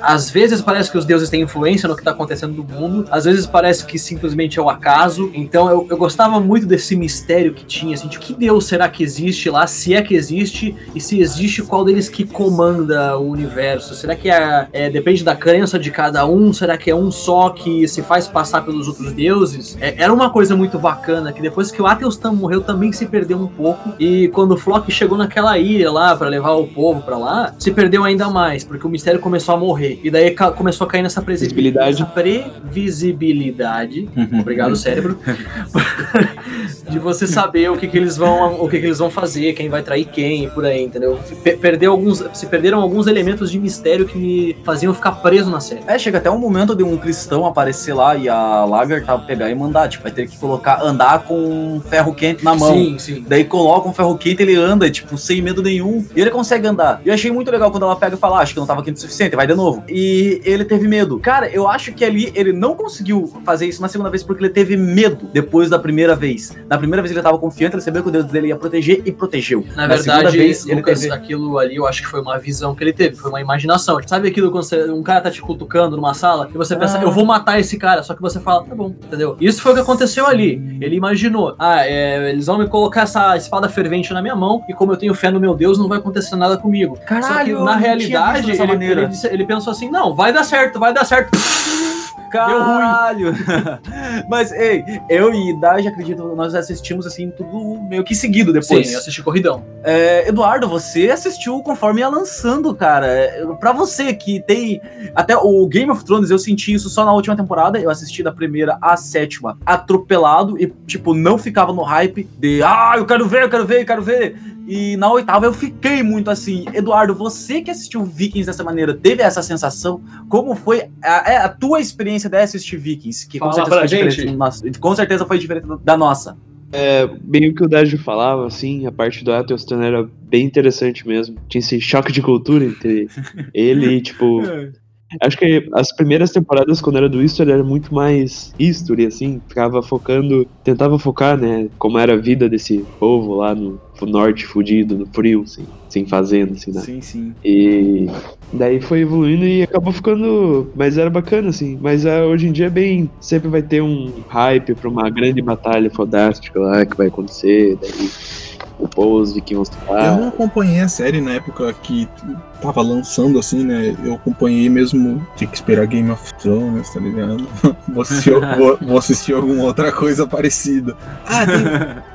às vezes parece que os deuses têm influência no que tá acontecendo no mundo, às vezes parece que simplesmente é o acaso. Então eu, eu gostava muito desse mistério que tinha, assim, de que deus será que existe lá, se é que existe, e se existe, qual deles que comanda o universo? Será que é, é- depende da crença de cada um? Será que é um só que se faz passar pelos outros deuses? É, era uma coisa muito bacana, que depois que o Atheustan morreu também se perdeu um pouco, e quando o Flock chegou naquela ilha lá pra levar o povo pra lá, se perdeu ainda mais, porque o mistério começou a morrer. E daí ca- começou a cair nessa previsibilidade. previsibilidade. Obrigado, cérebro. <laughs> de você saber o que, que eles vão o que, que eles vão fazer, quem vai trair quem e por aí, entendeu? Pe- perdeu alguns, se perderam alguns elementos de mistério que me faziam ficar preso na série. É, chega até um momento de um cristão aparecer lá e a Lager tá pegar e mandar, tipo, vai ter que colocar, andar com um ferro quente na mão. Sim, sim. Daí coloca um ferro quente, ele anda, tipo, sem medo nenhum. E ele consegue andar. E eu achei muito legal quando ela pega e fala, "Ah, acho que não tava quente o suficiente, vai de novo. E ele teve medo. Cara, eu acho que ali ele não conseguiu fazer isso na segunda vez porque ele teve medo depois da primeira vez. Na primeira vez ele tava confiante, ele sabia que o Deus dele ia proteger e protegeu. Na segunda verdade, vez, ele Lucas, teve- aquilo ali eu acho que foi uma visão que ele teve, foi uma imaginação. Sabe aquilo quando você- um cara tá te cutucando numa sala e você pensa, Ah. eu vou matar esse cara, só que você fala, tá bom, entendeu? Isso foi o que aconteceu ali. Ele imaginou, ah, é, eles vão me colocar essa espada fervente na minha mão e como eu tenho fé no meu Deus, não vai acontecer nada comigo. só que Caralho, na realidade, ele, ele ele pensou assim, não, vai dar certo, vai dar certo. Caralho! <laughs> Mas, ei, eu e Idade, acredito, nós assistimos assim, tudo meio que seguido depois. Sim, eu assisti corridão. É, Eduardo, você assistiu conforme ia lançando, cara. É, Pra você que tem. Até o Game of Thrones, eu senti isso só na última temporada. Eu assisti da primeira à sétima atropelado e, tipo, não ficava no hype de. Ah, eu quero ver, eu quero ver, eu quero ver. E na oitava eu fiquei muito assim. Eduardo, você que assistiu Vikings dessa maneira, teve essa sensação? Como foi a, é a tua experiência de assistir Vikings? Que com certeza, foi gente. diferente, nosso- com certeza foi diferente da nossa. É, bem o que o Dágio falava, assim, a parte do Athelstan era bem interessante mesmo. Tinha esse choque de cultura entre <laughs> ele e, tipo. Acho que as primeiras temporadas, quando era do History, era muito mais history, assim, ficava focando, tentava focar, né, como era a vida desse povo lá no, no norte, fudido, no frio, assim, sem fazenda, assim, né. Sim, sim. E daí foi evoluindo e acabou ficando. Mas era bacana, assim. Mas ah, hoje em dia é bem. Sempre vai ter um hype pra uma grande batalha fodástica lá que vai acontecer. Daí o povo, os vikings vão Eu não acompanhei a série na época que tava lançando, assim, né? Eu acompanhei mesmo. Tinha que esperar Game of Thrones, tá ligado? <laughs> Vou assistir, vou, vou assistir alguma outra coisa parecida. Ah,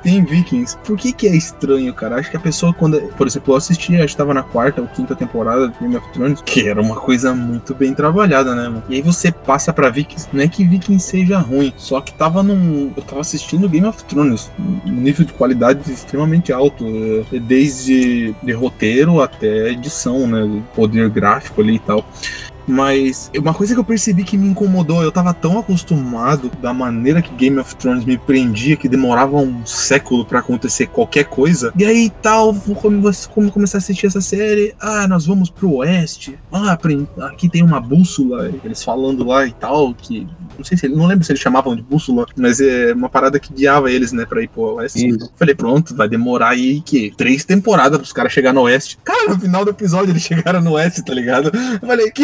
tem, <laughs> tem Vikings. Por que que é estranho, cara? Acho que a pessoa, quando. Por exemplo, eu assisti, acho que tava na quarta ou quinta temporada do Game of Thrones, que era uma coisa muito bem trabalhada, né, mano? E aí você passa pra Vikings. Não é que Vikings seja ruim, só que tava num. Eu tava assistindo Game of Thrones, um nível de qualidade extremamente alto, eh, desde de roteiro até edição, né? Poder gráfico ali e tal. Mas uma coisa que eu percebi que me incomodou, eu tava tão acostumado da maneira que Game of Thrones me prendia, que demorava um século pra acontecer qualquer coisa. E aí tal, come- como começar a assistir essa série, ah, nós vamos pro oeste. Ah, aqui tem uma bússola, eles falando lá e tal, que não sei se ele, não lembro se eles chamavam de bússola, mas é uma parada que guiava eles, né, pra ir pro oeste. Isso. Falei, pronto, vai demorar aí que três temporadas pros caras chegar no oeste. Cara, no final do episódio eles chegaram no oeste, tá ligado? Eu falei, que?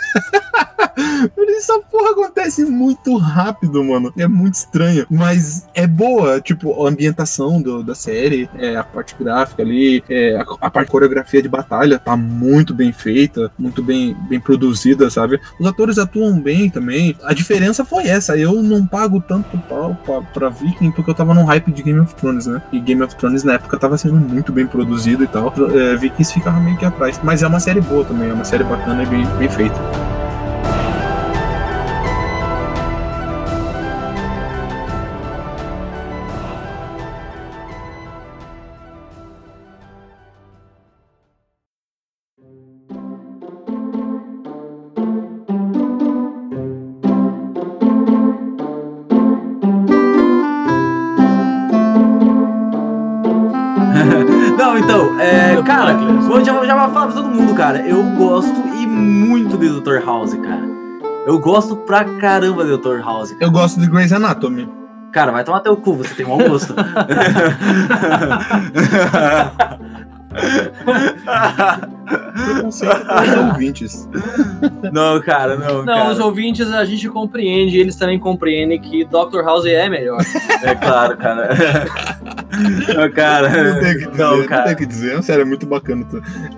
Essa porra acontece muito rápido, mano. É muito estranho. Mas é boa, tipo, a ambientação do- da série, é, a parte gráfica ali, é, a, a parte coreografia de batalha tá muito bem feita, muito bem, bem produzida, sabe? Os atores atuam bem também. A diferença foi essa. Eu não pago tanto pau pra, pra Viking porque eu tava num hype de Game of Thrones, né? E Game of Thrones na época tava sendo muito bem produzido e tal. É, Vikings ficava meio que atrás. Mas é uma série boa também, é uma série bacana e bem, bem feita. Cara. Eu gosto e muito de Dr. House, cara. Eu gosto pra caramba de Dr. House. Eu gosto de Grey's Anatomy. Cara, vai tomar teu cu, você tem mau gosto. <laughs> <laughs> Preconceito com os ouvintes. não, cara, não. Não, cara. os ouvintes a gente compreende, eles também compreendem que Dr. House é melhor. É claro, cara. Não, cara. Não tem o que dizer, Não, não, cara. tem o que dizer. É sério, é muito bacana.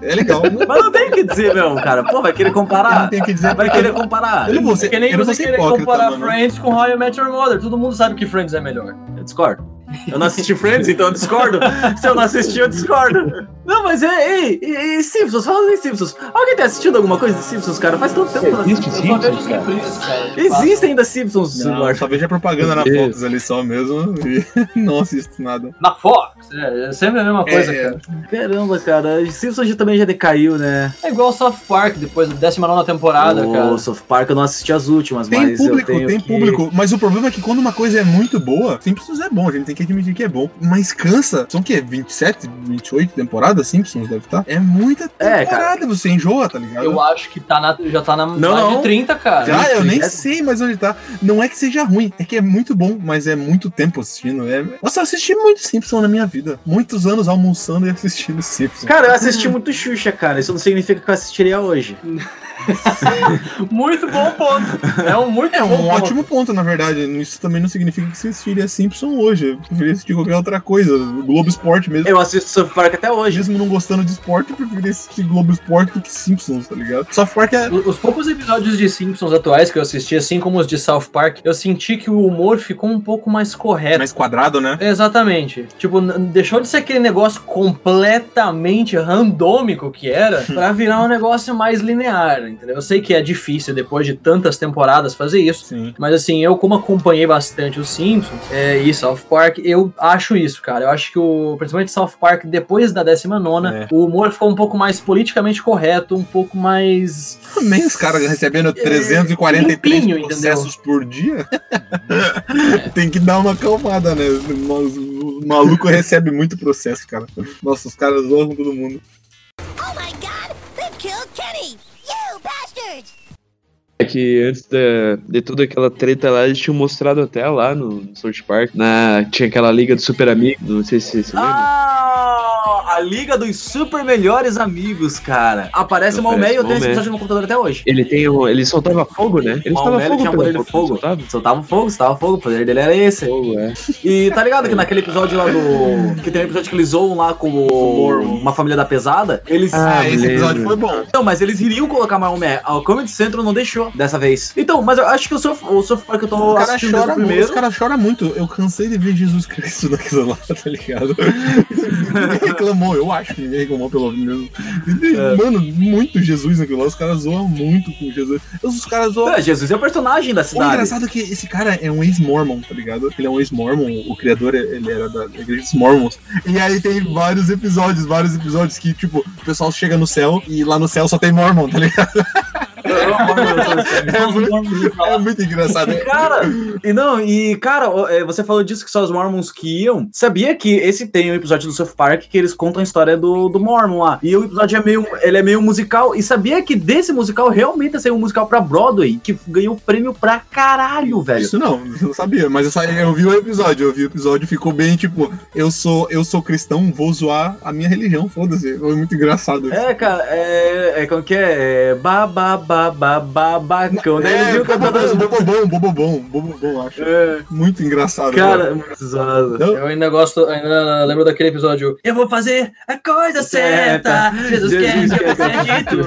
É legal. Não, Mas não tem o que dizer, não, cara. Pô, vai querer comparar. não tem que dizer. Vai querer comparar. Eu não vou É que nem não você querer comparar mano. Friends com How I Met Your Mother. Todo mundo sabe que Friends é melhor. Eu discordo. Eu não assisti Friends, então eu discordo. Se eu não assisti, eu discordo. Não, mas é. Ei, ei, ei, Simpsons, falando em Simpsons. Alguém tem assistido alguma coisa de Simpsons, cara? Faz tanto tempo que eu não Existe. Eu só vejo Simpsons, cara. reprises, cara. Existem ainda Simpsons, Não, Eduardo. só vejo a propaganda na. Fox ali só mesmo e <laughs> não assisto nada. Na Fox, é, é sempre a mesma coisa, É, cara. Caramba, cara. Simpsons já também já decaiu, né? É igual South Park, depois da 19 temporada, cara. O South Park eu não assisti as últimas, Tem mas público, eu tenho tem que... público. Mas o problema é que quando uma coisa é muito boa, Simpsons é bom, a gente tem que admitir que é bom. Mas cansa. São o quê? 27, 28 temporadas Simpsons deve estar? É muita É, temporada, você enjoa, tá ligado? Eu acho que tá na, já tá na Não, mais não. de 30, cara. Já, eu nem É- sei mais onde tá. Não é que seja ruim, é que é muito bom, mas é muito tempo assistindo. É... Nossa, eu assisti muito Simpsons na minha vida. Muitos anos almoçando e assistindo Simpsons. Cara, eu assisti muito Xuxa, cara. Isso não significa que eu assistiria hoje. <laughs> <laughs> Muito bom ponto. É um muito É bom um ponto. ótimo ponto, na verdade. Isso também não significa que você assistiria Simpson hoje. Eu preferia assistir qualquer outra coisa. Globo Esporte mesmo. Eu assisto South Park até hoje. Mesmo não gostando de esporte, eu preferia assistir Globo Esporte do que Simpsons, tá ligado? South Park é. Os poucos episódios de Simpsons atuais que eu assisti, assim como os de South Park, eu senti que o humor ficou um pouco mais correto. mais quadrado, né? Exatamente. Tipo, deixou de ser aquele negócio completamente randômico que era pra virar um negócio mais linear, entendeu? Eu sei que é difícil depois de tantas temporadas fazer isso, Sim. mas assim, eu como acompanhei bastante os Simpsons é, e South Park, eu acho isso, cara. Eu acho que o, principalmente South Park, depois da 19 É. o humor ficou um pouco mais politicamente correto, um pouco mais <laughs> Também os caras recebendo 343 limpinho, entendeu? processos por dia. <laughs> Tem que dar uma acalmada, né? O o maluco recebe muito processo, cara. Nossa, os caras zoam todo mundo. É que antes da- de toda aquela treta lá, eles tinham mostrado até lá no, no South Park. Na, tinha aquela liga do Super Amigo, não sei se você lembra. Ah, a Liga dos Super Melhores Amigos, cara. Aparece o Maomé e eu tenho esse episódio no computador até hoje. Ele tem um, ele soltava fogo, né? Ele O soltava Maomé ele fogo, tinha poder de fogo. Soltava Soltava fogo, soltava fogo, o poder dele era esse. fogo, é. E tá ligado que naquele episódio lá do. Que tem um episódio que eles zoam lá com o- uma família da pesada. Eles. Ah, Ah, esse episódio foi bom. Não, mas eles iriam colocar Maomé. A Comedy Central não deixou dessa vez. Então, mas eu acho que o South, o Park que eu tô Os caras assistindo o primeiro. os caras choram muito. Eu cansei de ver Jesus Cristo <laughs> naquilo lá, tá ligado? <laughs> Reclamou, eu acho que ninguém reclamou pelo menos. É. Mano, muito Jesus naquilo lá. Os caras zoam muito com Jesus. Os caras zoam. É, Jesus é o personagem da O cidade. engraçado é que esse cara é um ex-mormon, tá ligado? Ele é um ex-mormon, o criador, ele era da igreja dos mormons. E aí tem vários episódios, vários episódios que, tipo, o pessoal chega no céu e lá no céu só tem mormon, tá ligado? É muito, é muito engraçado. Cara, e não, e cara, é, você falou disso que só os Mormons que iam. Sabia que esse tem um episódio do South Park que eles contam a história do, do Mormon lá. E o episódio é meio, ele é meio musical. E sabia que desse musical realmente saiu um musical pra Broadway que ganhou prêmio pra caralho, velho. Isso não, isso eu não sabia, mas eu, eu vi o episódio, eu vi o episódio, ficou bem tipo, eu sou, eu sou cristão, vou zoar a minha religião, foda-se. Foi muito engraçado. É, cara, é, é como que é? É ba ba ba ba ba babacão, né? É, viram cantando as bobobom, bobobom, bobobom, acho. É, Muito engraçado. cara, é muito zoado. Eu ainda gosto, ainda lembro daquele episódio. Eu vou fazer a coisa certa. Jesus, Jesus quer que eu acredito.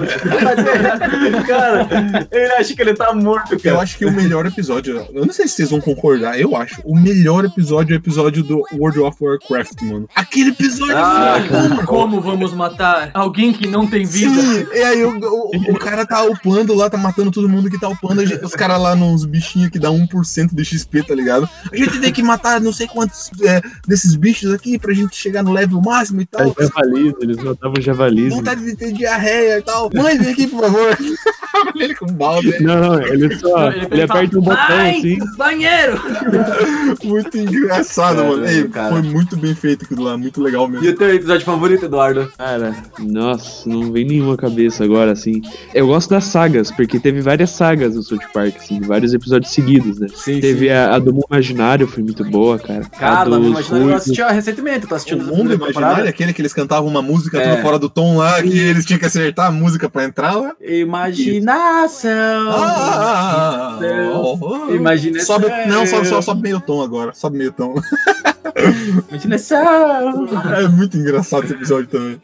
Cara, ele acha que ele tá morto, Eu cara. acho que o melhor episódio, eu não sei se vocês vão concordar, eu acho. O melhor episódio é o episódio do World of Warcraft, mano. Aquele episódio Ah, mano. Como vamos matar alguém que não tem vida? Sim, e aí o, o, o cara tá upando lá, tá matando todo mundo que tá upando. os caras lá nos bichinhos que dá 1% de XP, tá ligado? A gente tem que matar não sei quantos é, desses bichos aqui pra gente chegar no level máximo e tal. Javalis, eles matavam javalis. Vontade de ter diarreia e tal. Mãe, vem aqui, por favor. <laughs> Ele com balde. Não, ele só. Ele, ele fala, aperta um botão "Ai, assim. banheiro! <laughs> Muito engraçado, É, mano. é, Ei, cara. foi muito bem feito aquilo lá, muito legal mesmo. E o teu episódio favorito, Eduardo? Cara, nossa, não vem nenhuma cabeça agora, assim. Eu gosto das sagas, porque teve várias sagas no South Park, assim, vários episódios seguidos, né? Sim, Teve a, a do Mundo Imaginário, foi muito boa, cara. a Cara, dos não imagina, eu ruivos. assisti recentemente, eu tô O assistindo a mundo imaginário, temporada. aquele que eles cantavam uma música É. tudo fora do tom lá, que eles tinham que acertar a música pra entrar lá. Imaginação. Ah, Imaginação. Sobe, não, sobe, só sobe meio tom agora. Sobe meio tom. Imaginação. É muito engraçado esse episódio também.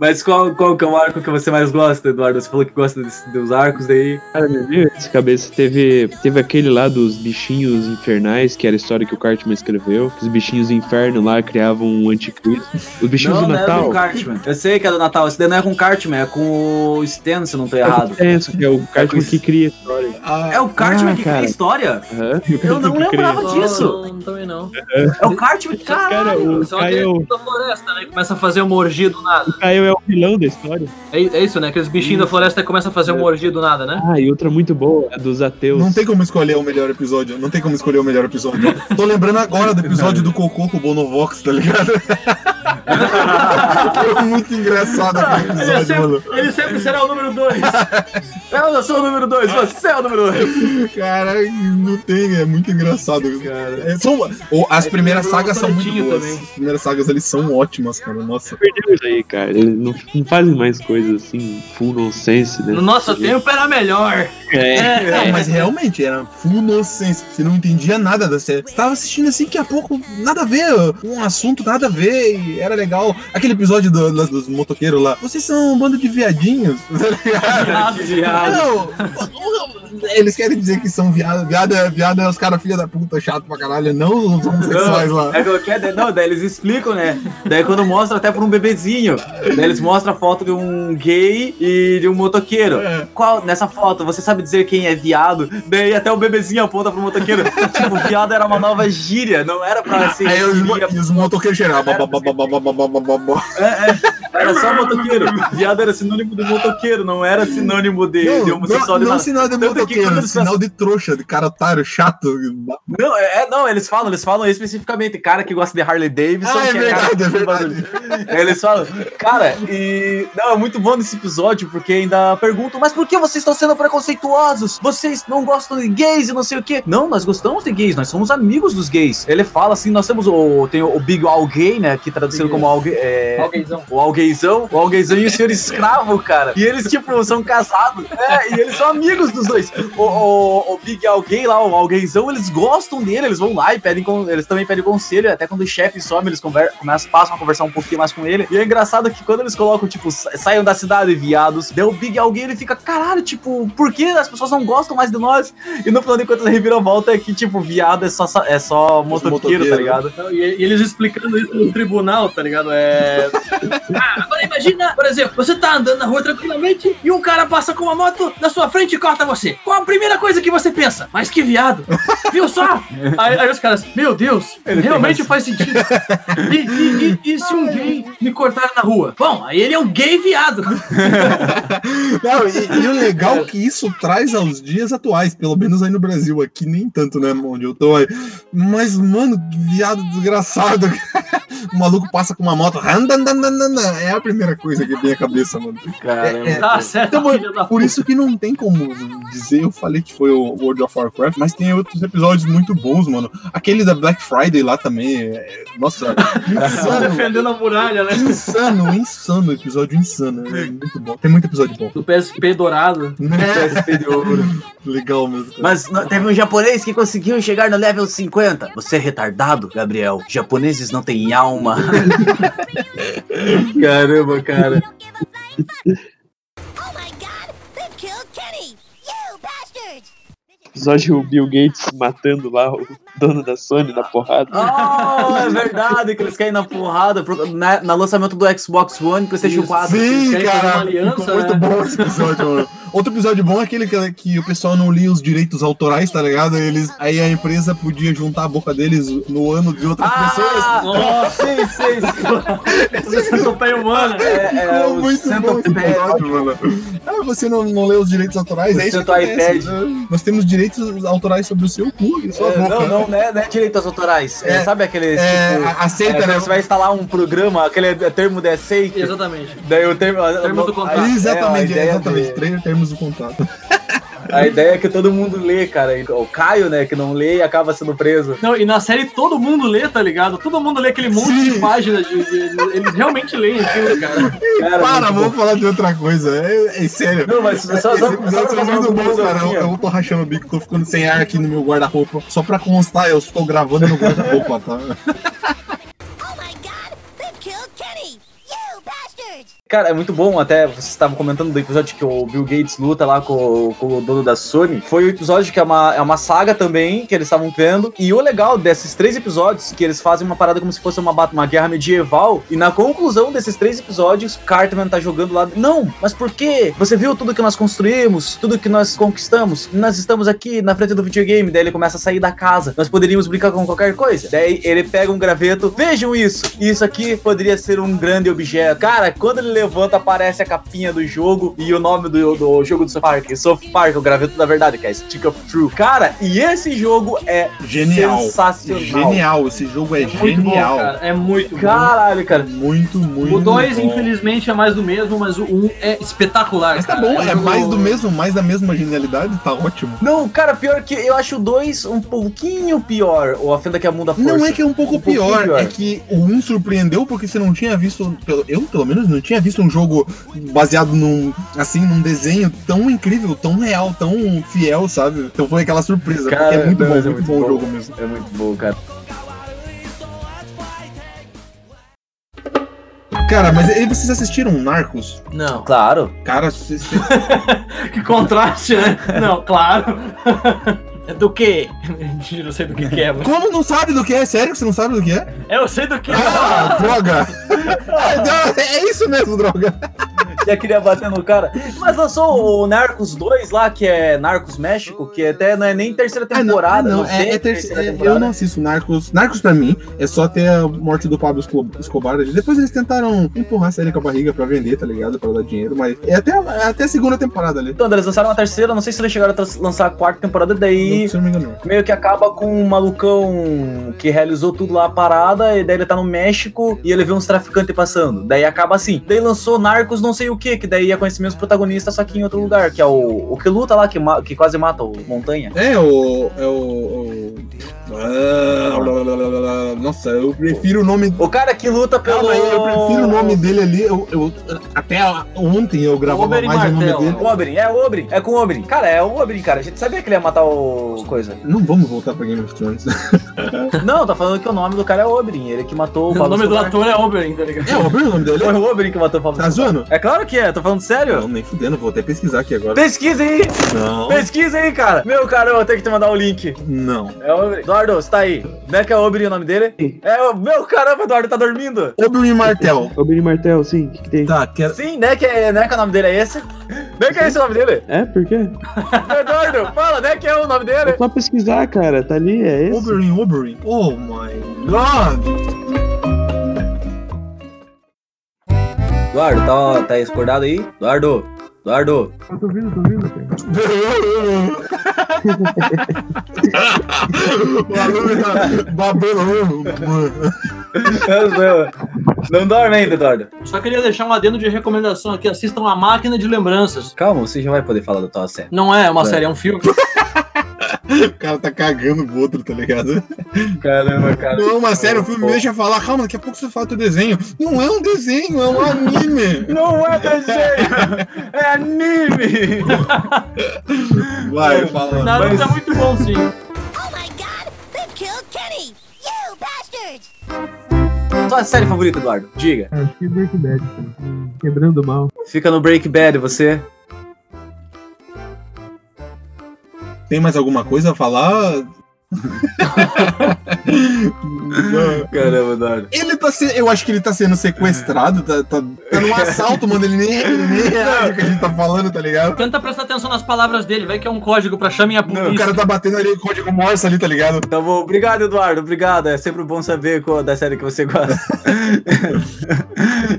Mas qual, qual que é o arco que você mais gosta, Eduardo? Você falou que gosta desse- dos arcos daí. Cara, me veio essa cabeça. Teve, teve aquele lá dos bichinhos infernais, que era a história que o Cartman escreveu. Que os bichinhos do inferno lá criavam um anticristo. Os bichinhos não, do não é Natal. do Cartman. Eu sei que é do Natal. Esse daí não é com o Cartman, é com o Stan, se eu não tô errado. É isso, que é o Cartman que cria a história. Ah, É o Cartman Ah, que cria cara. a história? O Eu <laughs> não que cria. lembrava disso. Não, também não. É o Cartman, Cara, caralho. o Só Caio, aquele da floresta, né? Começa a fazer uma orgia do nada. o Caio é é o vilão da história. É, é isso, né? Aqueles bichinhos da floresta começam a fazer um orgia do nada, né? Ah, e outra muito boa, a dos ateus. Não tem como escolher o melhor episódio. Não tem como escolher o melhor episódio. Tô lembrando agora do episódio do Cocô com o Bonovox, tá ligado? <laughs> Foi muito engraçado aquele Ele episódio, sempre, mano. ele sempre será o número 2. Eu sou o número 2, você é o número 2. Cara, não tem, é muito engraçado, cara. É, são, ou, as primeiras sagas são muito boas. também. As primeiras sagas eles são ótimas, cara. Nossa. Perdeu isso aí, cara. Não, não fazem mais coisas assim, full nonsense, né? No nosso tempo era melhor. É. Não, mas realmente era full nonsense. Você não entendia nada da série. Você tava assistindo assim, que a pouco nada a ver. Um assunto nada a ver. E era legal. Aquele episódio do- dos, dos motoqueiros lá. Vocês são um bando de viadinhos. <laughs> Tá ligado? Não, eles querem dizer que são viado. Viado é, viado é os caras filha da puta, chato pra caralho. Não os homossexuais lá. É que é, não, daí eles explicam, né? Daí quando mostra até por um bebezinho. Daí eles uhum. mostram a foto de um gay e de um motoqueiro. É. Qual, nessa foto, você sabe dizer quem é viado? Daí até o bebezinho aponta pro motoqueiro. <laughs> tipo, viado era uma nova gíria, não era pra ser. Aí os, os motoqueiros geral. Ah, é, é. Era só motoqueiro. Viado era sinônimo do motoqueiro, não era sinônimo de, não, de homossexual. Não, não é sinal de Tanto é motoqueiro, é sinal de trouxa, de cara otário, chato. Não, é, não, eles falam, eles falam especificamente, cara que gosta de Harley Davidson. Ah, é, verdade, é, é verdade, é verdade. Eles falam, cara, e. Não, é muito bom nesse episódio, porque ainda perguntam, mas por que vocês estão sendo preconceituosos? Vocês não gostam de gays e não sei o quê. Não, nós gostamos de gays, nós somos amigos dos gays. Ele fala assim, nós temos o. Tem o Big Al Gay, né? Que traduzido como algue, é, Alguémzão. o Algueizão, o Algueizão e o Senhor Escravo, cara. E eles, tipo, são casados. É, e eles são amigos dos dois. O, o, o Big Alguém lá, o Algueizão, eles gostam dele, eles vão lá e pedem, eles também pedem conselho. Até quando o chefe some, eles conver, começam, passam a conversar um pouquinho mais com ele. E é engraçado que quando eles colocam, tipo, sa- saiam da cidade viados, daí o Big Alguém, ele fica, caralho, tipo, por que as pessoas não gostam mais de nós? E no final de contas, a reviravolta é que, tipo, viado é só, é só motoqueiro, tá motoqueiros. ligado? E, e eles explicando isso no tribunal, tá ligado? É. <laughs> Ah, agora imagina, por exemplo, você tá andando na rua tranquilamente e um cara passa com uma moto na sua frente e corta você. Qual a primeira coisa que você pensa? Mas que viado! Viu só? <laughs> Aí, aí os caras, meu Deus, realmente faz sentido. <laughs> E, e- e- e se um gay me cortar na rua? Bom, aí ele é um gay viado. <laughs> Não, e, e o legal é que isso traz aos dias atuais, pelo menos aí no Brasil, aqui nem tanto, né, onde eu tô aí. Mas, mano, que viado desgraçado. <laughs> o maluco passa com uma moto. É a primeira coisa que vem à cabeça, mano. Caramba. É, é, Tá certo, Então, por isso que não tem como dizer, eu falei que foi o World of Warcraft, mas tem outros episódios muito bons, mano. Aquele da Black Friday lá também, é- nossa, <laughs> Tá insano, defendendo a muralha, né? insano, insano, episódio insano, é muito bom. Tem muito episódio bom. Do PSP dourado. PSP de ouro. Legal mesmo. cara. Mas não- teve um japonês que conseguiu chegar no level 50. Você é retardado, Gabriel? Japoneses não têm alma. <laughs> Caramba, cara. Oh my god, they've killed Kenny! You bastards! Episódio o Bill Gates matando lá o dono da Sony na porrada. Oh, é verdade que eles caem na porrada pro- na, na lançamento do Xbox One e PlayStation 4. Sim, cara, uma aliança, muito né? bom esse episódio, mano. Outro episódio bom é aquele que, que o pessoal não lia os direitos autorais, tá ligado? Eles, aí a empresa podia juntar a boca deles no ano de outras pessoas. Ah, Nossa. sim, sim, sim. Essa centopeia humana. É, é, o muito bom esse centopede. episódio, mano. Ah, você não, não lê os direitos autorais? O É isso que acontece, iPad. né? Nós temos direitos autorais sobre o seu cu e sua É, boca. não, não, não é, não é direitos autorais. É, É, sabe aqueles, é, tipo... aceita, é, né? Você vai instalar um programa, aquele é termo de aceite. Exatamente. Daí o termo... Termos do contrato. é, Exatamente, exatamente. de- Três termos do contrato. A ideia é que todo mundo lê, cara. O Caio, né, que não lê e acaba sendo preso. Não, e na série todo mundo lê, tá ligado? Todo mundo lê aquele monte Sim. de páginas. De, de- eles realmente leem aquilo, cara. Cara, Para, vamos bom. falar de outra coisa. É, é sério. Não, mas só, só, só, só fazer muito bom, cara. Eu, eu tô rachando o bico, tô ficando sem ar aqui no meu guarda-roupa. Só pra constar, eu estou gravando no guarda-roupa, tá? <laughs> Oh my god, they've killed Kenny! You bastards! Cara, é muito bom, até vocês estavam comentando do episódio que o Bill Gates luta lá com, com o dono da Sony. Foi o episódio que é uma, é uma saga também, que eles estavam vendo. E o legal desses três episódios, que eles fazem uma parada como se fosse uma, uma guerra medieval. E na conclusão desses três episódios, Cartman tá jogando lá. Não, mas por quê? Você viu tudo que nós construímos, tudo que nós conquistamos? Nós estamos aqui na frente do videogame. Daí ele começa a sair da casa. Nós poderíamos brincar com qualquer coisa. Daí ele pega um graveto. Vejam isso. Isso aqui poderia ser um grande objeto. Cara, quando ele levanta, aparece a capinha do jogo e o nome do, do jogo do South Park. South Park, o graveto da verdade, que é Stick of True. Cara, e esse jogo é Genial. sensacional. Genial, esse jogo é, bom, genial. cara. É muito bom. Caralho, cara. Muito, muito. O 2, bom. infelizmente, é mais do mesmo, mas o 1 um é espetacular. Mas tá cara. bom, é um mais do mesmo, mais da mesma genialidade, tá ótimo. Não, cara, pior que eu acho o 2 um pouquinho pior. Ou a Fenda que é a Mundo da Força. Não é que é um pouco Um pior, pior. é que o 1 surpreendeu porque você não tinha visto, eu pelo menos não tinha visto um jogo baseado num, assim, num desenho tão incrível, tão real, tão fiel, sabe? Então foi aquela surpresa, Cara, porque é muito não, bom, mas é muito muito bom o bom. jogo mesmo. É muito bom, cara. Cara, mas e vocês assistiram Narcos? Não. Claro. Cara, vocês- <laughs> Que contraste, né? Não, claro. <laughs> É do quê? <laughs> Eu não sei do que, que é, mas... como não sabe do que é? Sério que você não sabe do que é? Eu sei do que Ah, <laughs> droga! é isso mesmo, droga! Já queria bater no cara. Mas lançou o Narcos 2 lá, que é Narcos México, que até não é nem terceira Ah, não, temporada. ah, não, não é, é terceira é, temporada. eu não assisto Narcos. Narcos pra mim é só ter a morte do Pablo Esco- Escobar. Depois eles tentaram empurrar a série com a barriga pra vender, tá ligado? Pra dar dinheiro, mas é até, é até a segunda temporada ali. Então, eles lançaram a terceira, não sei se eles chegaram a lançar a quarta temporada, daí Se eu não me engano. meio que acaba com um malucão que realizou tudo lá a parada, e daí ele tá no México e ele vê uns traficantes passando. Daí acaba assim. Daí lançou Narcos não sei o que, que daí ia conhecer mesmo protagonistas, só que em outro lugar, que é o, o que luta lá, que, que quase mata o Montanha. É, o. É o. o- Ah. Nossa, eu prefiro o nome. O cara que luta pelo. Calma aí, eu prefiro o nome dele ali. Eu, eu- até ontem eu gravava Oberyn mais o nome dele. O Oberyn, é o Oberyn, é com o Oberyn. Cara, é o Oberyn, cara. A gente sabia que ele ia matar o coisa. Não vamos voltar pra Game of Thrones. <laughs> Não, tá falando que o nome do cara é Oberyn, ele que matou o O nome do ator é Oberyn, tá ligado? É o Oberyn o nome dele? Foi o Oberyn que matou o Pablo Tá zoando? É claro que é, tô falando sério. Não, nem fudendo, vou até pesquisar aqui agora. Pesquisa aí, Não. pesquisa aí, cara. Meu cara, eu vou ter que te mandar o link. Não. É o Oberyn. Eduardo, você tá aí. Não é que é o Oberyn o nome dele? É o... Meu caramba, Eduardo tá dormindo. Oberyn Martel. Oberyn Martel, sim, o que, que tem? Tá, quero. Sim, né que, é, né que o nome dele é esse? Né que é esse o nome dele? É, por quê? <laughs> Eduardo, fala, né que é o nome dele? É só pesquisar, cara, tá ali, é esse. Oberyn, Oberyn. Oh my god. Eduardo, tá, tá acordado aí? Eduardo, Eduardo. Eu tô ouvindo, tô ouvindo, cara. <laughs> O aluno tá babando. Não dorme ainda, Eduardo. Só queria deixar um adendo de recomendação aqui. Assistam A Máquina de Lembranças. Calma, você já vai poder falar da tua série. Não é uma É. série, é um filme. <laughs> O cara tá cagando pro outro, tá ligado? Caramba, cara. Não, uma sério, o filme me deixa falar. Calma, daqui a pouco você fala teu desenho. Não é um desenho, é um anime. Não é desenho, é anime. Vai, fala. Naruto Mas- é muito bom, sim. Oh my god, they've killed Kenny! You bastards! Tua série favorita, Eduardo? Diga. Acho que Breaking Bad, cara. Quebrando mal. Fica no Break Bad, você. Tem mais alguma coisa a falar? <laughs> Caramba, Eduardo. Ele tá sendo. Eu acho que ele tá sendo sequestrado, tá, tá, tá num <laughs> assalto, mano. Ele nem, ele nem <laughs> reage o que a gente tá falando, tá ligado? Tenta prestar atenção nas palavras dele, vai que é um código pra chamar a polícia. Não, o cara tá batendo ali código Morse ali, tá ligado? Tá bom, obrigado, Eduardo. Obrigado. É sempre bom saber qual da série que você gosta.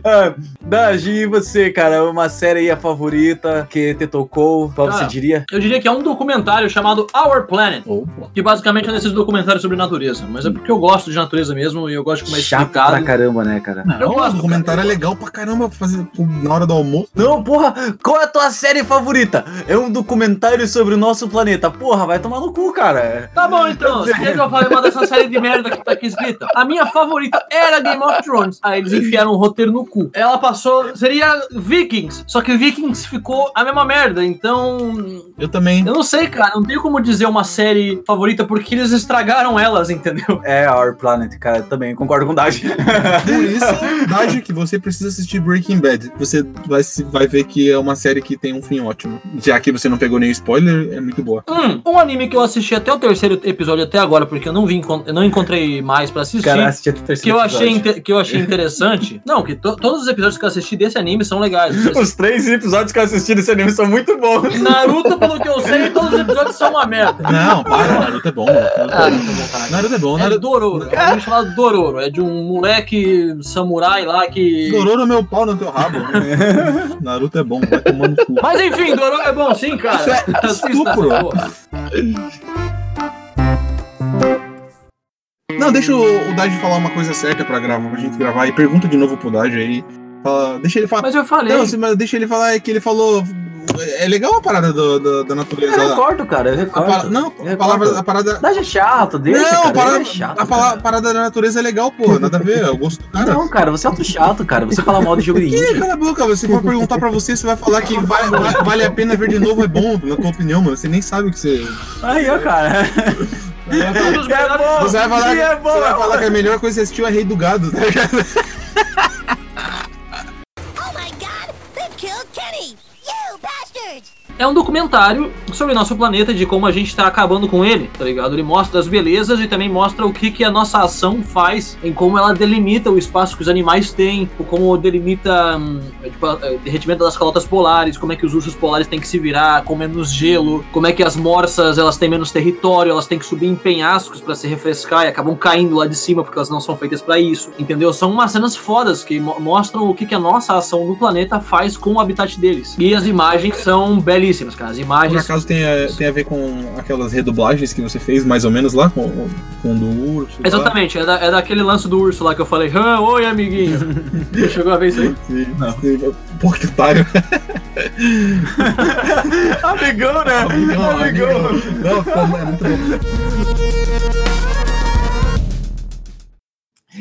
ah, Daji, e você, cara? Uma série aí a favorita que te tocou? Qual Cara, você diria? Eu diria que é um documentário chamado Our Planet. Opa. Que basicamente é desses documentários sobre natureza. Mas é porque eu gosto de natureza mesmo e eu gosto de como é Chato explicado. pra caramba, né, cara? Eu Não, gosto, o documentário é legal pra caramba fazer na hora do almoço. Não, porra, qual é a tua série favorita? É um documentário sobre o nosso planeta. Porra, vai tomar no cu, cara. Tá bom, então. Você quer que eu fale uma dessa série de merda que tá aqui escrita? A minha favorita era Game of Thrones. Aí eles enfiaram o roteiro no cu. Ela passou. Seria Vikings. Só que Vikings ficou a mesma merda. Então. Eu também. Eu não sei, cara. Não tenho como dizer uma série favorita porque eles estragaram elas, entendeu? É, Our Planet, cara, também concordo com o Daji. Por isso, <laughs> Daji, que você precisa assistir Breaking Bad. Você vai, vai ver que é uma série que tem um fim ótimo. Já que você não pegou nenhum spoiler, é muito boa. Hum, um anime que eu assisti até o terceiro episódio até agora, porque eu não vi, eu não encontrei mais pra assistir. Cara, assisti até o que terceiro eu achei, episódio. que eu achei interessante. <laughs> Não, que to- todos os episódios que eu assisti desse anime são legais. <laughs> Os três episódios que eu assisti desse anime são muito bons. Naruto, pelo que eu sei, todos os episódios são uma merda. Não, para, Naruto é bom. Naruto é Ah, bom. Naruto é bom, É Naruto. Dororo. Cara, um anime chamado Dororo. É de um moleque samurai lá que. Dororo meu pau no teu rabo. <laughs> Naruto é bom, vai tomando cu. Mas enfim, Dororo é bom sim, cara. Isso é estupro. Não, deixa o, o Dad falar uma coisa certa pra gravar, pra gente gravar. E pergunta de novo pro Dad aí. Fala- deixa ele falar. Mas eu falei. Não, mas deixa ele falar é que ele falou. É legal a parada do- do- da natureza Eu recordo, cara, eu A recordo. pa- Não, a Eu palavra, a parada. Dá é chato, deixa, não, cara, a parada, é chato, a pala- parada da natureza é legal, pô. Nada a ver, é o gosto do cara. Não, cara, você é outro chato, cara. Você fala mal <laughs> de jogo de Ih, indie. cala a boca, se for perguntar pra você, você vai falar que vai- vai- vale a pena ver de novo, é bom, na tua opinião, mano. Você nem sabe o que você. Aí, ó, cara. Um dos melhores- Você vai falar, que, é bom, você vai é falar bom. que a melhor coisa que você assistiu é Rei do Gado, tá ligado? <laughs> É um documentário sobre nosso planeta, de como a gente tá acabando com ele, tá ligado? Ele mostra as belezas e também mostra o que, que a nossa ação faz em como ela delimita o espaço que os animais têm, o como delimita hum, tipo, o derretimento das calotas polares, como é que os ursos polares têm que se virar com menos gelo, como é que as morsas elas têm menos território, elas têm que subir em penhascos para se refrescar e acabam caindo lá de cima porque elas não são feitas para isso, entendeu? São umas cenas fodas que mo- mostram o que, que a nossa ação no planeta faz com o habitat deles. E as imagens são belíssimas, cara. As Por imagens acaso tem a, tem a ver com aquelas redublagens que você fez, mais ou menos lá, com, com o do urso? lá? Exatamente, é, da- é daquele lance do urso lá que eu falei, ah, oi amiguinho. <laughs> Chegou a ver isso aí? Sim, sim. Pô, que otário. <laughs> Amigão, né? Amigão, amigão. Não, ficou muito bom.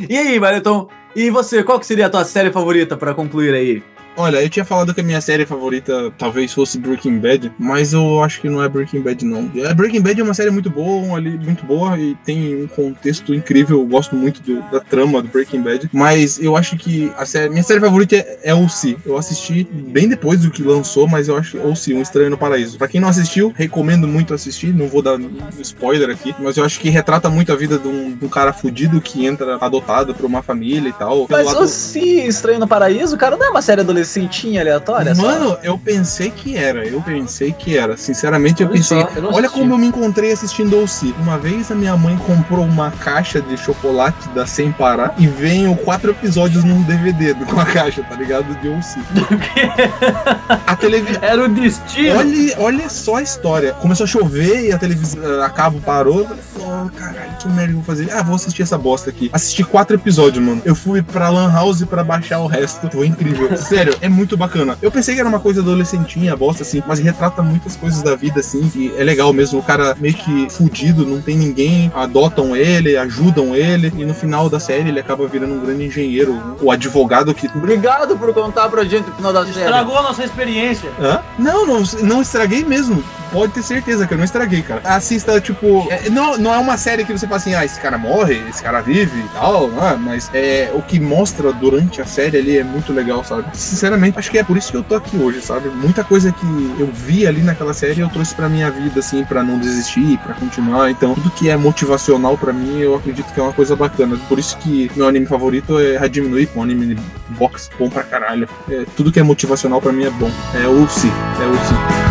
E aí, Wellington? E você, qual que seria a tua série favorita pra concluir aí? Olha, eu tinha falado que a minha série favorita talvez fosse Breaking Bad, mas eu acho que não é Breaking Bad não. É, Breaking Bad é uma série muito boa, ali, muito boa e tem um contexto incrível. Eu gosto muito do- da trama do Breaking Bad, mas eu acho que a série, minha série favorita é, é O.C. Eu assisti bem depois do que lançou, mas eu acho O.C. Um Estranho no Paraíso. Pra quem não assistiu, recomendo muito assistir. Não vou dar spoiler aqui, mas eu acho que retrata muito a vida de um, de um cara fudido que entra adotado por uma família e tal. Mas lado- o Se Estranho no Paraíso, cara, não é uma série adolescentinha aleatória? só? Mano, eu pensei que era, eu pensei que era. Sinceramente, eu Olha pensei. só, eu Olha assisti. como eu me encontrei assistindo OC. Uma vez a minha mãe comprou uma caixa de chocolate da Sem Parar e veio quatro episódios num DVD com a caixa, tá ligado? De OC. A televisão. Era o destino. Olha, olha só a história. Começou a chover e a televisão, a cabo parou. Eu falei, oh, caralho, que merda eu vou fazer? Ah, vou assistir essa bosta aqui. Assisti quatro episódios, mano. Eu fui pra Lan House pra baixar o resto. Foi incrível. <laughs> Sério, é muito bacana. Eu pensei que era uma coisa adolescentinha, bosta, assim, mas retrata muitas coisas da vida, assim, e é legal mesmo. O cara meio que fudido, não tem ninguém, adotam ele, ajudam ele, e no final da série ele acaba virando um grande engenheiro, o advogado que Obrigado por contar pra gente o final da série. Estragou a nossa experiência. Hã? Não, não, não estraguei mesmo. Pode ter certeza que eu não estraguei, cara. Assista, tipo. é, não, não é uma série que você fala assim, ah, esse cara morre, esse cara vive e tal, ah, mas é, o que mostra durante a série ali é muito legal, sabe? Sinceramente, acho que é por isso que eu tô aqui hoje, sabe? Muita coisa que eu vi ali naquela série eu trouxe pra minha vida, assim, pra não desistir, pra continuar. Então, tudo que é motivacional pra mim, eu acredito que é uma coisa bacana. Por isso que meu anime favorito é Hajime um anime de boxe bom pra caralho. É, tudo que é motivacional pra mim é bom. É o Si, é o Si.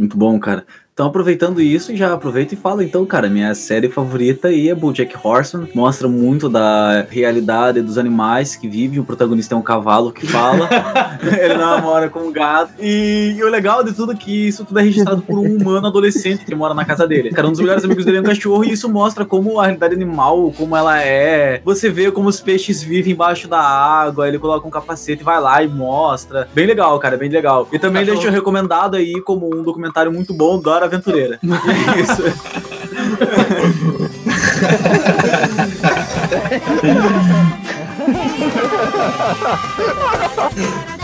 Muito bom, cara. Então, aproveitando isso, já aproveita e fala, então, cara, minha série favorita aí é BoJack Horseman. Mostra muito da realidade dos animais que vivem. O protagonista é um cavalo que fala. <laughs> ele namora com um gato. E, e o legal de tudo é que isso tudo é registrado por um humano adolescente que mora na casa dele. Cara, um dos melhores amigos dele é um cachorro e isso mostra como a realidade animal, como ela é. Você vê como os peixes vivem embaixo da água, ele coloca um capacete e vai lá e mostra. Bem legal, cara, bem legal. E também deixo recomendado aí como um documentário muito bom do Dora Aventureira. É isso. <laughs>